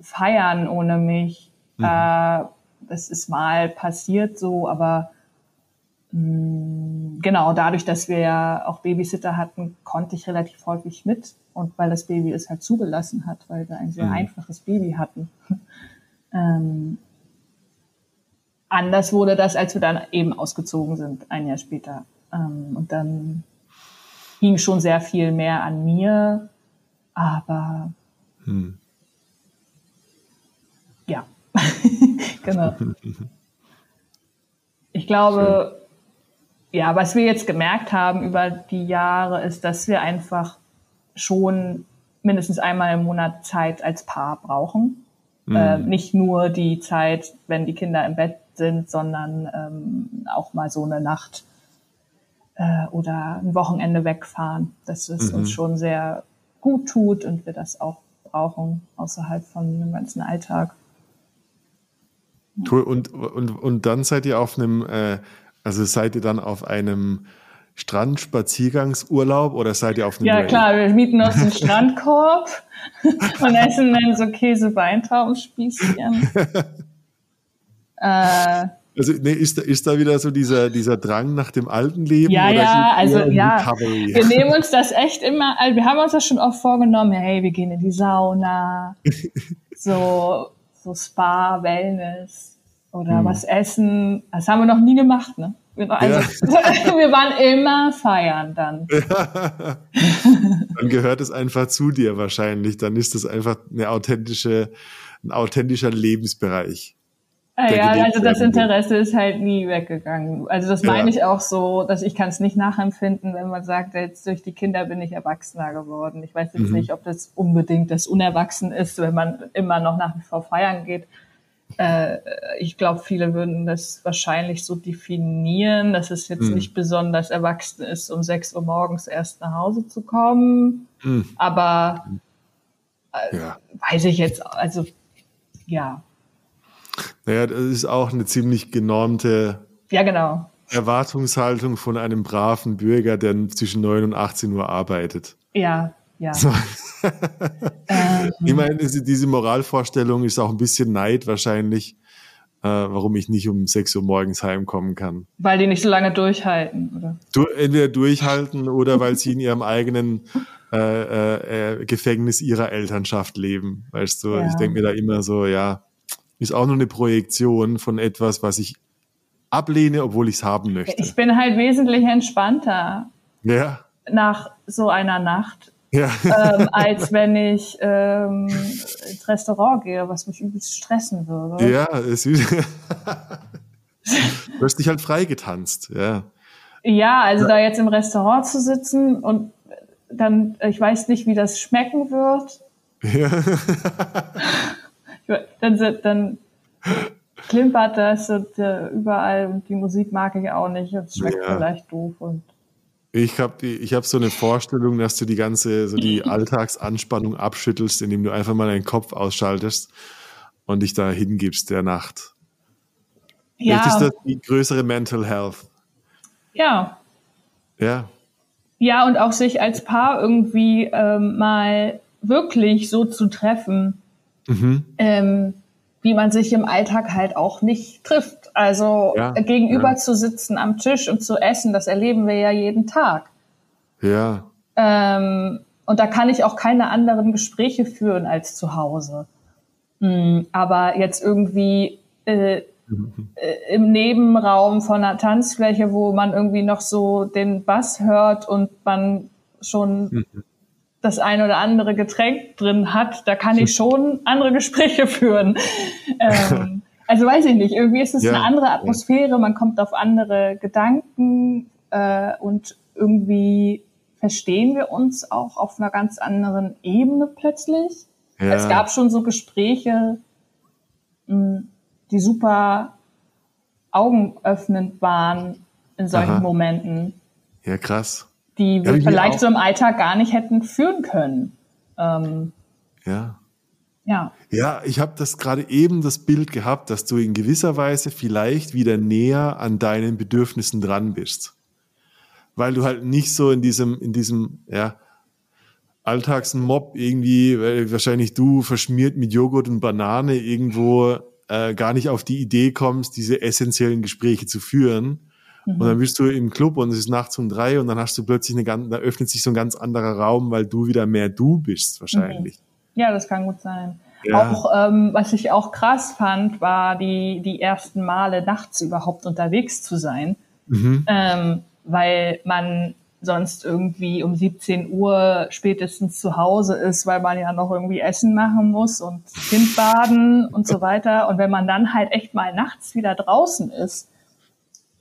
feiern ohne mich. Mhm. Äh, das ist mal passiert so, aber genau dadurch, dass wir ja auch Babysitter hatten, konnte ich relativ häufig mit und weil das Baby es halt zugelassen hat, weil wir ein sehr mhm. einfaches Baby hatten. ähm, anders wurde das, als wir dann eben ausgezogen sind, ein Jahr später. Ähm, und dann hing schon sehr viel mehr an mir, aber hm. ja, genau. Ich glaube. Ja, was wir jetzt gemerkt haben über die Jahre, ist, dass wir einfach schon mindestens einmal im Monat Zeit als Paar brauchen. Mhm. Äh, nicht nur die Zeit, wenn die Kinder im Bett sind, sondern ähm, auch mal so eine Nacht äh, oder ein Wochenende wegfahren, dass es mhm. uns schon sehr gut tut und wir das auch brauchen außerhalb von dem ganzen Alltag. Cool. Und, und, und dann seid ihr auf einem, äh, also seid ihr dann auf einem Strandspaziergangsurlaub oder seid ihr auf einem Ja Rail? klar, wir mieten uns einen Strandkorb und essen dann so Käse-Weintraubenspießchen. äh, also nee, ist, da, ist da wieder so dieser, dieser Drang nach dem alten Leben? Ja, ja, also ja. Recovery? Wir nehmen uns das echt immer, also wir haben uns das schon oft vorgenommen, hey, wir gehen in die Sauna, so, so Spa, Wellness oder hm. was essen. Das haben wir noch nie gemacht, ne? Also, ja. wir waren immer feiern dann. Ja. Dann gehört es einfach zu dir wahrscheinlich. Dann ist es einfach eine authentische, ein authentischer Lebensbereich. Ah ja, also das Interesse ist halt nie weggegangen. Also das meine ja. ich auch so, dass ich kann es nicht nachempfinden, wenn man sagt, jetzt durch die Kinder bin ich erwachsener geworden. Ich weiß jetzt mhm. nicht, ob das unbedingt das Unerwachsen ist, wenn man immer noch nach wie vor feiern geht äh, ich glaube, viele würden das wahrscheinlich so definieren, dass es jetzt mhm. nicht besonders erwachsen ist, um 6 Uhr morgens erst nach Hause zu kommen. Mhm. Aber äh, ja. weiß ich jetzt, also ja. Naja, das ist auch eine ziemlich genormte ja, genau. Erwartungshaltung von einem braven Bürger, der zwischen 9 und 18 Uhr arbeitet. Ja, ja. So. ähm. Ich meine, diese Moralvorstellung ist auch ein bisschen Neid wahrscheinlich, äh, warum ich nicht um 6 Uhr morgens heimkommen kann. Weil die nicht so lange durchhalten, oder? Du, entweder durchhalten oder weil sie in ihrem eigenen äh, äh, äh, Gefängnis ihrer Elternschaft leben. Weißt du, ja. ich denke mir da immer so, ja, ist auch nur eine Projektion von etwas, was ich ablehne, obwohl ich es haben möchte. Ich bin halt wesentlich entspannter. Ja. Nach so einer Nacht ja. ähm, als wenn ich ähm, ins Restaurant gehe, was mich übelst stressen würde. Ja, es ist du hast dich halt freigetanzt, ja. Ja, also ja. da jetzt im Restaurant zu sitzen und dann, ich weiß nicht, wie das schmecken wird. Ja. dann, dann klimpert das und, äh, überall und die Musik mag ich auch nicht und es schmeckt ja. vielleicht doof und Ich habe ich hab so eine Vorstellung, dass du die ganze, so die Alltagsanspannung abschüttelst, indem du einfach mal deinen Kopf ausschaltest und dich da hingibst der Nacht. Ja. Vielleicht ist das die größere Mental Health. Ja. Ja. Ja, und auch sich als Paar irgendwie ähm, mal wirklich so zu treffen, mhm. ähm, wie man sich im Alltag halt auch nicht trifft. Also ja, gegenüber ja. zu sitzen am Tisch und zu essen, das erleben wir ja jeden Tag. Ja. Ähm, und da kann ich auch keine anderen Gespräche führen als zu Hause. Mhm, aber jetzt irgendwie äh, äh, im Nebenraum von einer Tanzfläche, wo man irgendwie noch so den Bass hört und man schon mhm. Das ein oder andere Getränk drin hat, da kann ich schon andere Gespräche führen. Ähm, also weiß ich nicht, irgendwie ist es ja, eine andere Atmosphäre, man kommt auf andere Gedanken äh, und irgendwie verstehen wir uns auch auf einer ganz anderen Ebene plötzlich. Ja. Es gab schon so Gespräche, mh, die super augenöffnend waren in solchen Aha. Momenten. Ja, krass. Die wir vielleicht so im Alltag gar nicht hätten führen können. Ähm, ja. Ja. Ja, ich habe das gerade eben das Bild gehabt, dass du in gewisser Weise vielleicht wieder näher an deinen Bedürfnissen dran bist. Weil du halt nicht so in diesem, in diesem, ja, Alltagsmob irgendwie, weil wahrscheinlich du verschmiert mit Joghurt und Banane irgendwo äh, gar nicht auf die Idee kommst, diese essentiellen Gespräche zu führen. Mhm. Und dann bist du im Club und es ist nachts um drei und dann hast du plötzlich eine ganz, da öffnet sich so ein ganz anderer Raum, weil du wieder mehr du bist, wahrscheinlich. Mhm. Ja, das kann gut sein. Ja. Auch ähm, was ich auch krass fand, war die die ersten Male nachts überhaupt unterwegs zu sein, mhm. ähm, weil man sonst irgendwie um 17 Uhr spätestens zu Hause ist, weil man ja noch irgendwie Essen machen muss und Kind baden und so weiter. Und wenn man dann halt echt mal nachts wieder draußen ist,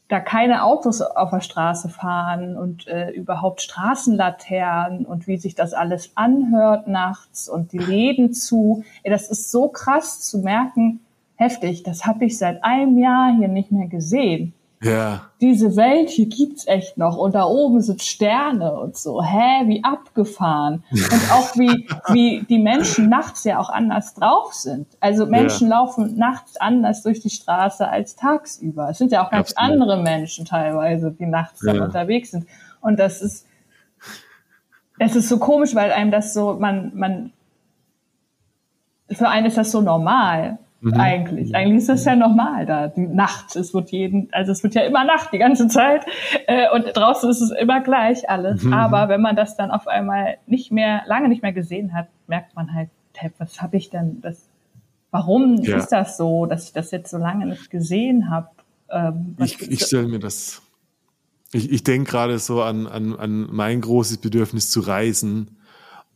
da keine Autos auf der Straße fahren und äh, überhaupt Straßenlaternen und wie sich das alles anhört nachts und die Läden zu. Ey, das ist so krass zu merken, heftig, das habe ich seit einem Jahr hier nicht mehr gesehen. Ja. Diese Welt hier gibt's echt noch und da oben sind Sterne und so. Hä, wie abgefahren. Und auch wie, wie die Menschen nachts ja auch anders drauf sind. Also Menschen ja. laufen nachts anders durch die Straße als tagsüber. Es sind ja auch ganz Absolut. andere Menschen teilweise, die nachts ja. dann unterwegs sind. Und das ist, es ist so komisch, weil einem das so, man, man, für einen ist das so normal. Mhm. Eigentlich. Eigentlich ist das ja normal da, die Nacht. Es wird jeden, also es wird ja immer Nacht die ganze Zeit. Äh, und draußen ist es immer gleich alles. Mhm. Aber wenn man das dann auf einmal nicht mehr, lange nicht mehr gesehen hat, merkt man halt, hey, was habe ich denn, das, warum ja. ist das so, dass ich das jetzt so lange nicht gesehen habe? Ähm, ich ich stelle mir das, ich, ich denke gerade so an, an, an mein großes Bedürfnis zu reisen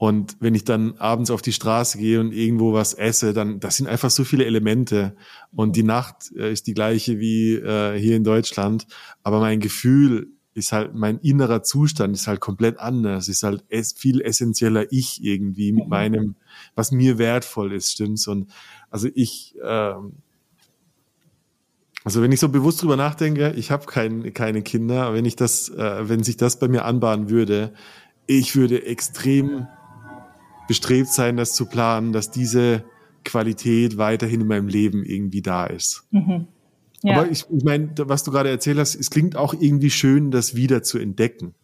und wenn ich dann abends auf die Straße gehe und irgendwo was esse, dann das sind einfach so viele Elemente. Und die Nacht äh, ist die gleiche wie äh, hier in Deutschland. Aber mein Gefühl ist halt, mein innerer Zustand ist halt komplett anders. Ist halt es, viel essentieller ich irgendwie mit meinem, was mir wertvoll ist, stimmt's? Und also ich, ähm, also wenn ich so bewusst drüber nachdenke, ich habe kein, keine Kinder, wenn ich das, äh, wenn sich das bei mir anbahnen würde, ich würde extrem bestrebt sein, das zu planen, dass diese Qualität weiterhin in meinem Leben irgendwie da ist. Mhm. Ja. Aber ich, ich meine, was du gerade erzählt hast, es klingt auch irgendwie schön, das wieder zu entdecken.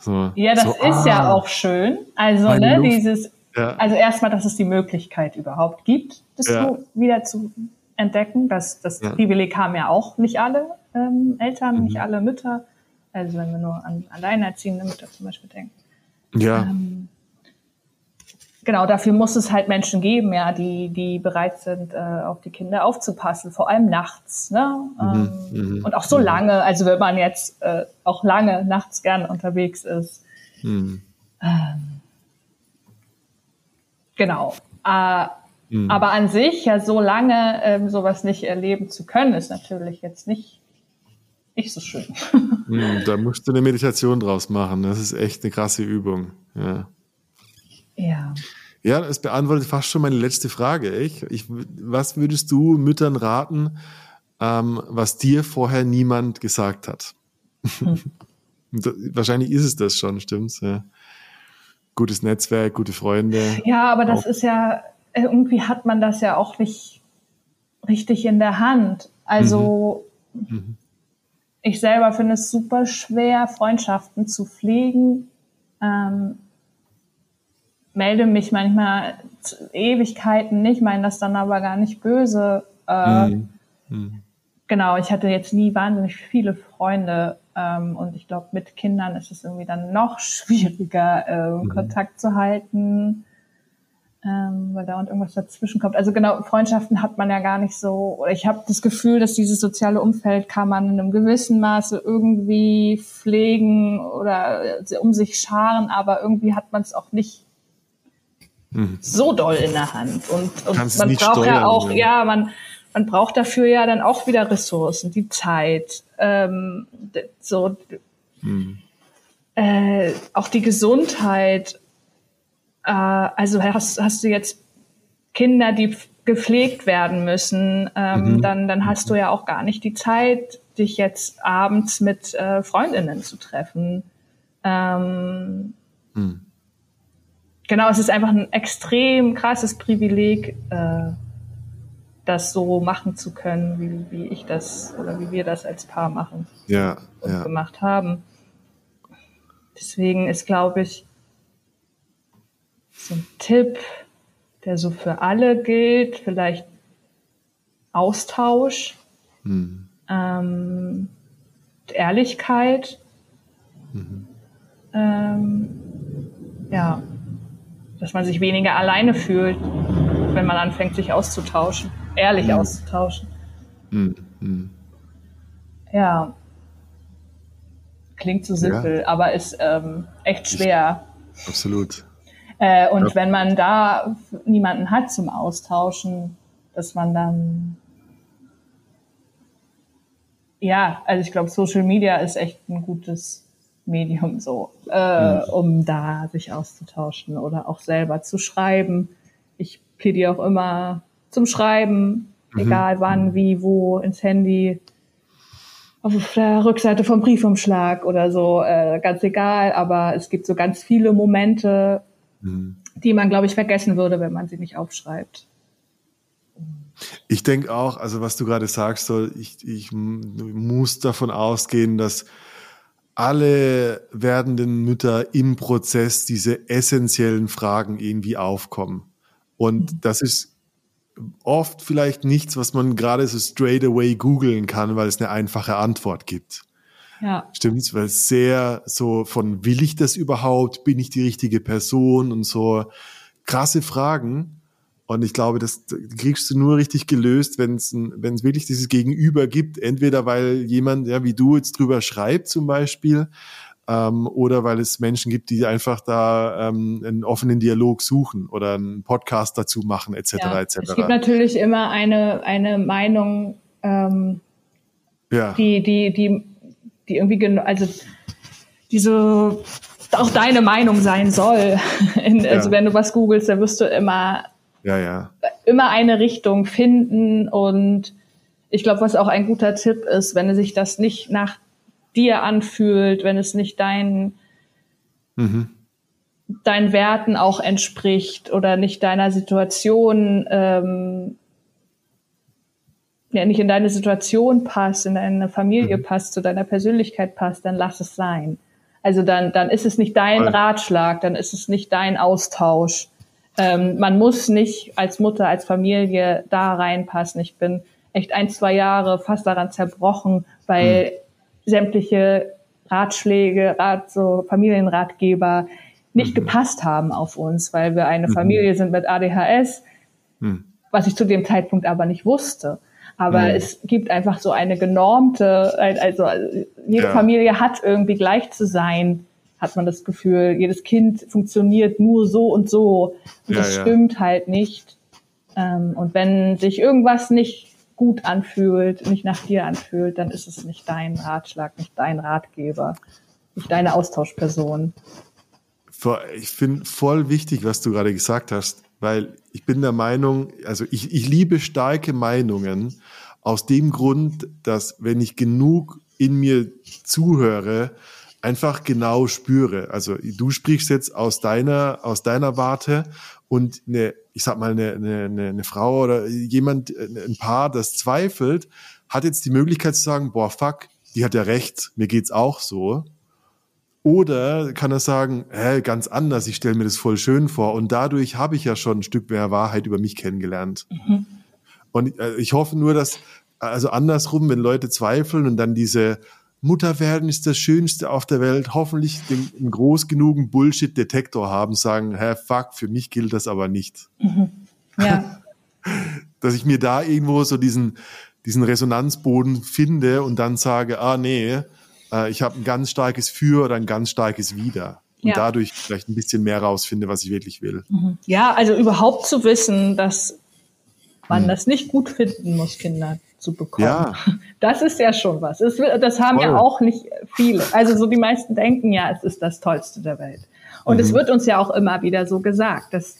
So, ja, das so, ist ah, ja auch schön. Also, ne, Luft, dieses, ja. also erstmal, dass es die Möglichkeit überhaupt gibt, das ja. wieder zu entdecken. Das, das. Privileg haben ja auch nicht alle ähm, Eltern, mhm. nicht alle Mütter. Also wenn wir nur an alleinerziehende Mütter zum Beispiel denken. Ja. Ähm, genau, dafür muss es halt Menschen geben, ja, die, die bereit sind, äh, auf die Kinder aufzupassen, vor allem nachts, ne? Mhm, ähm, mhm, und auch so mhm. lange, also wenn man jetzt äh, auch lange nachts gern unterwegs ist. Mhm. Ähm, genau. Äh, mhm. aber an sich ja so lange ähm, sowas nicht erleben zu können, ist natürlich jetzt nicht nicht so schön. Hm, da musst du eine Meditation draus machen. Das ist echt eine krasse Übung. Ja. Ja. Ja, es beantwortet fast schon meine letzte Frage. Ich, ich, was würdest du Müttern raten, ähm, was dir vorher niemand gesagt hat? Hm. wahrscheinlich ist es das schon, stimmt's? Ja. Gutes Netzwerk, gute Freunde. Ja, aber das auch. ist ja, irgendwie hat man das ja auch nicht richtig in der Hand. Also mhm. Mhm. ich selber finde es super schwer, Freundschaften zu pflegen. Ähm, melde mich manchmal Ewigkeiten nicht, meine das dann aber gar nicht böse. Äh, mhm. Mhm. Genau, ich hatte jetzt nie wahnsinnig viele Freunde ähm, und ich glaube, mit Kindern ist es irgendwie dann noch schwieriger, äh, mhm. Kontakt zu halten, ähm, weil da und irgendwas dazwischen kommt. Also genau, Freundschaften hat man ja gar nicht so, oder ich habe das Gefühl, dass dieses soziale Umfeld kann man in einem gewissen Maße irgendwie pflegen oder äh, um sich scharen, aber irgendwie hat man es auch nicht mhm. so doll in der Hand. Und, und man braucht steuern, ja auch, ja, ja man man braucht dafür ja dann auch wieder Ressourcen, die Zeit, ähm, so hm. äh, auch die Gesundheit. Äh, also hast, hast du jetzt Kinder, die gepflegt werden müssen, ähm, mhm. dann, dann hast du ja auch gar nicht die Zeit, dich jetzt abends mit äh, Freundinnen zu treffen. Ähm, mhm. Genau, es ist einfach ein extrem krasses Privileg, äh, das so machen zu können, wie, wie ich das oder wie wir das als Paar machen ja, und ja. gemacht haben. Deswegen ist, glaube ich, so ein Tipp, der so für alle gilt, vielleicht Austausch, hm. ähm, Ehrlichkeit, mhm. ähm, ja, dass man sich weniger alleine fühlt, wenn man anfängt, sich auszutauschen ehrlich mhm. auszutauschen. Mhm. Ja. Klingt so simpel, ja. aber ist ähm, echt schwer. Absolut. Äh, und ja. wenn man da niemanden hat zum Austauschen, dass man dann ja, also ich glaube, Social Media ist echt ein gutes Medium so, äh, mhm. um da sich auszutauschen oder auch selber zu schreiben. Ich plädiere auch immer zum Schreiben, mhm. egal wann, wie, wo, ins Handy, auf der Rückseite vom Briefumschlag oder so, äh, ganz egal, aber es gibt so ganz viele Momente, mhm. die man, glaube ich, vergessen würde, wenn man sie nicht aufschreibt. Ich denke auch, also was du gerade sagst, so, ich, ich muss davon ausgehen, dass alle werdenden Mütter im Prozess diese essentiellen Fragen irgendwie aufkommen. Und mhm. das ist oft vielleicht nichts, was man gerade so straight away googeln kann, weil es eine einfache Antwort gibt. Ja. Stimmt's? Weil es sehr so von will ich das überhaupt? Bin ich die richtige Person? Und so krasse Fragen. Und ich glaube, das kriegst du nur richtig gelöst, wenn es wenn es wirklich dieses Gegenüber gibt. Entweder weil jemand, ja, wie du jetzt drüber schreibt zum Beispiel, ähm, oder weil es Menschen gibt, die einfach da ähm, einen offenen Dialog suchen oder einen Podcast dazu machen, etc. Ja, etc. Es gibt natürlich immer eine, eine Meinung, ähm, ja. die, die, die, die irgendwie, also diese auch deine Meinung sein soll. In, also ja. wenn du was googelst, dann wirst du immer, ja, ja. immer eine Richtung finden und ich glaube, was auch ein guter Tipp ist, wenn sich das nicht nach dir anfühlt, wenn es nicht deinen mhm. deinen Werten auch entspricht oder nicht deiner Situation, ähm, ja, nicht in deine Situation passt, in deine Familie mhm. passt, zu deiner Persönlichkeit passt, dann lass es sein. Also dann, dann ist es nicht dein Ratschlag, dann ist es nicht dein Austausch. Ähm, man muss nicht als Mutter, als Familie da reinpassen. Ich bin echt ein, zwei Jahre fast daran zerbrochen, weil mhm sämtliche Ratschläge, Rat, so Familienratgeber nicht mhm. gepasst haben auf uns, weil wir eine mhm. Familie sind mit ADHS, mhm. was ich zu dem Zeitpunkt aber nicht wusste. Aber mhm. es gibt einfach so eine genormte, also jede ja. Familie hat irgendwie gleich zu sein, hat man das Gefühl. Jedes Kind funktioniert nur so und so. Und ja, das ja. stimmt halt nicht. Ähm, und wenn sich irgendwas nicht gut anfühlt, nicht nach dir anfühlt, dann ist es nicht dein Ratschlag, nicht dein Ratgeber, nicht deine Austauschperson. Ich finde voll wichtig, was du gerade gesagt hast, weil ich bin der Meinung, also ich, ich liebe starke Meinungen aus dem Grund, dass wenn ich genug in mir zuhöre, einfach genau spüre. Also du sprichst jetzt aus deiner, aus deiner Warte und eine, ich sag mal, eine, eine, eine Frau oder jemand, ein Paar, das zweifelt, hat jetzt die Möglichkeit zu sagen, boah, fuck, die hat ja recht, mir geht's auch so. Oder kann er sagen, hä, ganz anders, ich stelle mir das voll schön vor. Und dadurch habe ich ja schon ein Stück mehr Wahrheit über mich kennengelernt. Mhm. Und äh, ich hoffe nur, dass, also andersrum, wenn Leute zweifeln und dann diese Mutter werden ist das Schönste auf der Welt, hoffentlich den, einen groß genugen Bullshit-Detektor haben, sagen, hä, fuck, für mich gilt das aber nicht. Mhm. Ja. dass ich mir da irgendwo so diesen, diesen Resonanzboden finde und dann sage, ah nee, äh, ich habe ein ganz starkes Für oder ein ganz starkes Wider. Und ja. dadurch vielleicht ein bisschen mehr rausfinde, was ich wirklich will. Mhm. Ja, also überhaupt zu wissen, dass man hm. das nicht gut finden muss, Kinder zu bekommen. Ja. Das ist ja schon was. Das, das haben Voll. ja auch nicht viele. Also so die meisten denken ja, es ist das Tollste der Welt. Und mhm. es wird uns ja auch immer wieder so gesagt, dass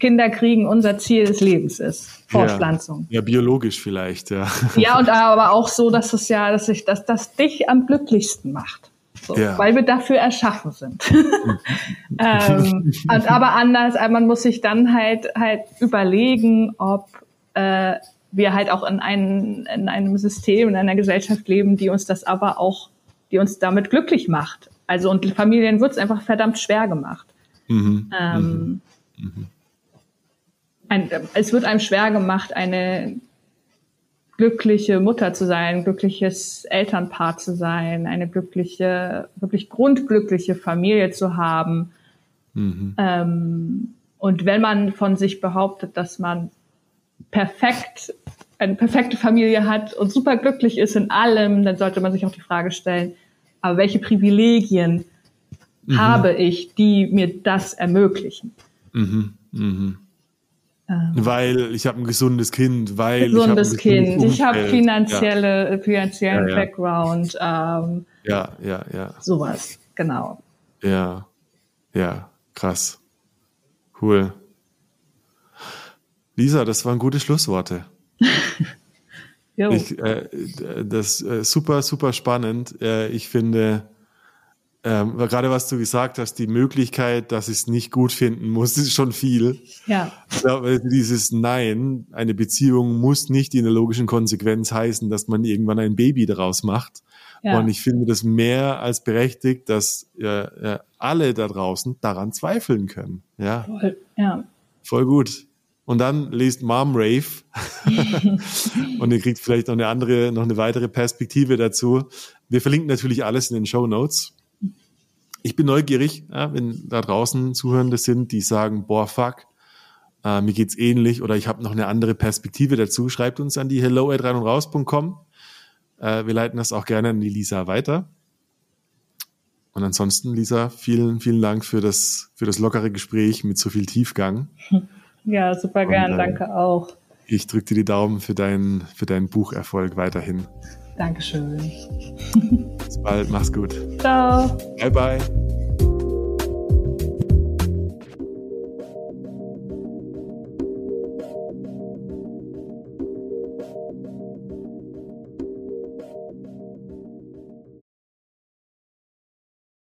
Kinder kriegen unser Ziel des Lebens ist. Fortpflanzung. Ja, ja biologisch vielleicht, ja. Ja, und aber auch so, dass es ja, dass sich, dass das dich am glücklichsten macht. So, ja. Weil wir dafür erschaffen sind. ähm, und, aber anders, man muss sich dann halt halt überlegen, ob äh, wir halt auch in, ein, in einem System, in einer Gesellschaft leben, die uns das aber auch, die uns damit glücklich macht. Also und Familien wird es einfach verdammt schwer gemacht. Mhm. Ähm, mhm. mhm ein, es wird einem schwer gemacht, eine glückliche Mutter zu sein, glückliches Elternpaar zu sein, eine glückliche, wirklich grundglückliche Familie zu haben. Mhm. Ähm, und wenn man von sich behauptet, dass man perfekt, eine perfekte Familie hat und super glücklich ist in allem, dann sollte man sich auch die Frage stellen, aber welche Privilegien mhm. habe ich, die mir das ermöglichen? Mhm. Mhm. Ähm, weil ich habe ein gesundes Kind, weil gesundes ich Kind, Umfeld. ich habe finanzielle, ja. finanziellen ja, ja. Background. Ähm, ja, ja, ja. Sowas, genau. Ja, ja, krass. Cool. Lisa, das waren gute Schlussworte. ich, äh, das äh, super, super spannend. Äh, ich finde, ähm, gerade was du gesagt hast, die Möglichkeit, dass ich es nicht gut finden muss, ist schon viel. Ja. Aber dieses Nein, eine Beziehung muss nicht in der logischen Konsequenz heißen, dass man irgendwann ein Baby daraus macht. Ja. Und ich finde das mehr als berechtigt, dass äh, alle da draußen daran zweifeln können. Ja. Voll, ja. Voll gut. Und dann liest Mom Rave und ihr kriegt vielleicht noch eine andere, noch eine weitere Perspektive dazu. Wir verlinken natürlich alles in den Show Notes ich bin neugierig, ja, wenn da draußen Zuhörende sind, die sagen, boah, fuck, äh, mir geht's ähnlich oder ich habe noch eine andere Perspektive dazu. Schreibt uns an die hello at rein und raus.com. Äh, wir leiten das auch gerne an die Lisa weiter. Und ansonsten, Lisa, vielen, vielen Dank für das, für das lockere Gespräch mit so viel Tiefgang. Ja, super gern, und, äh, danke auch. Ich drücke dir die Daumen für deinen, für deinen Bucherfolg weiterhin. Dankeschön. Bis bald, mach's gut. Ciao. Bye, bye.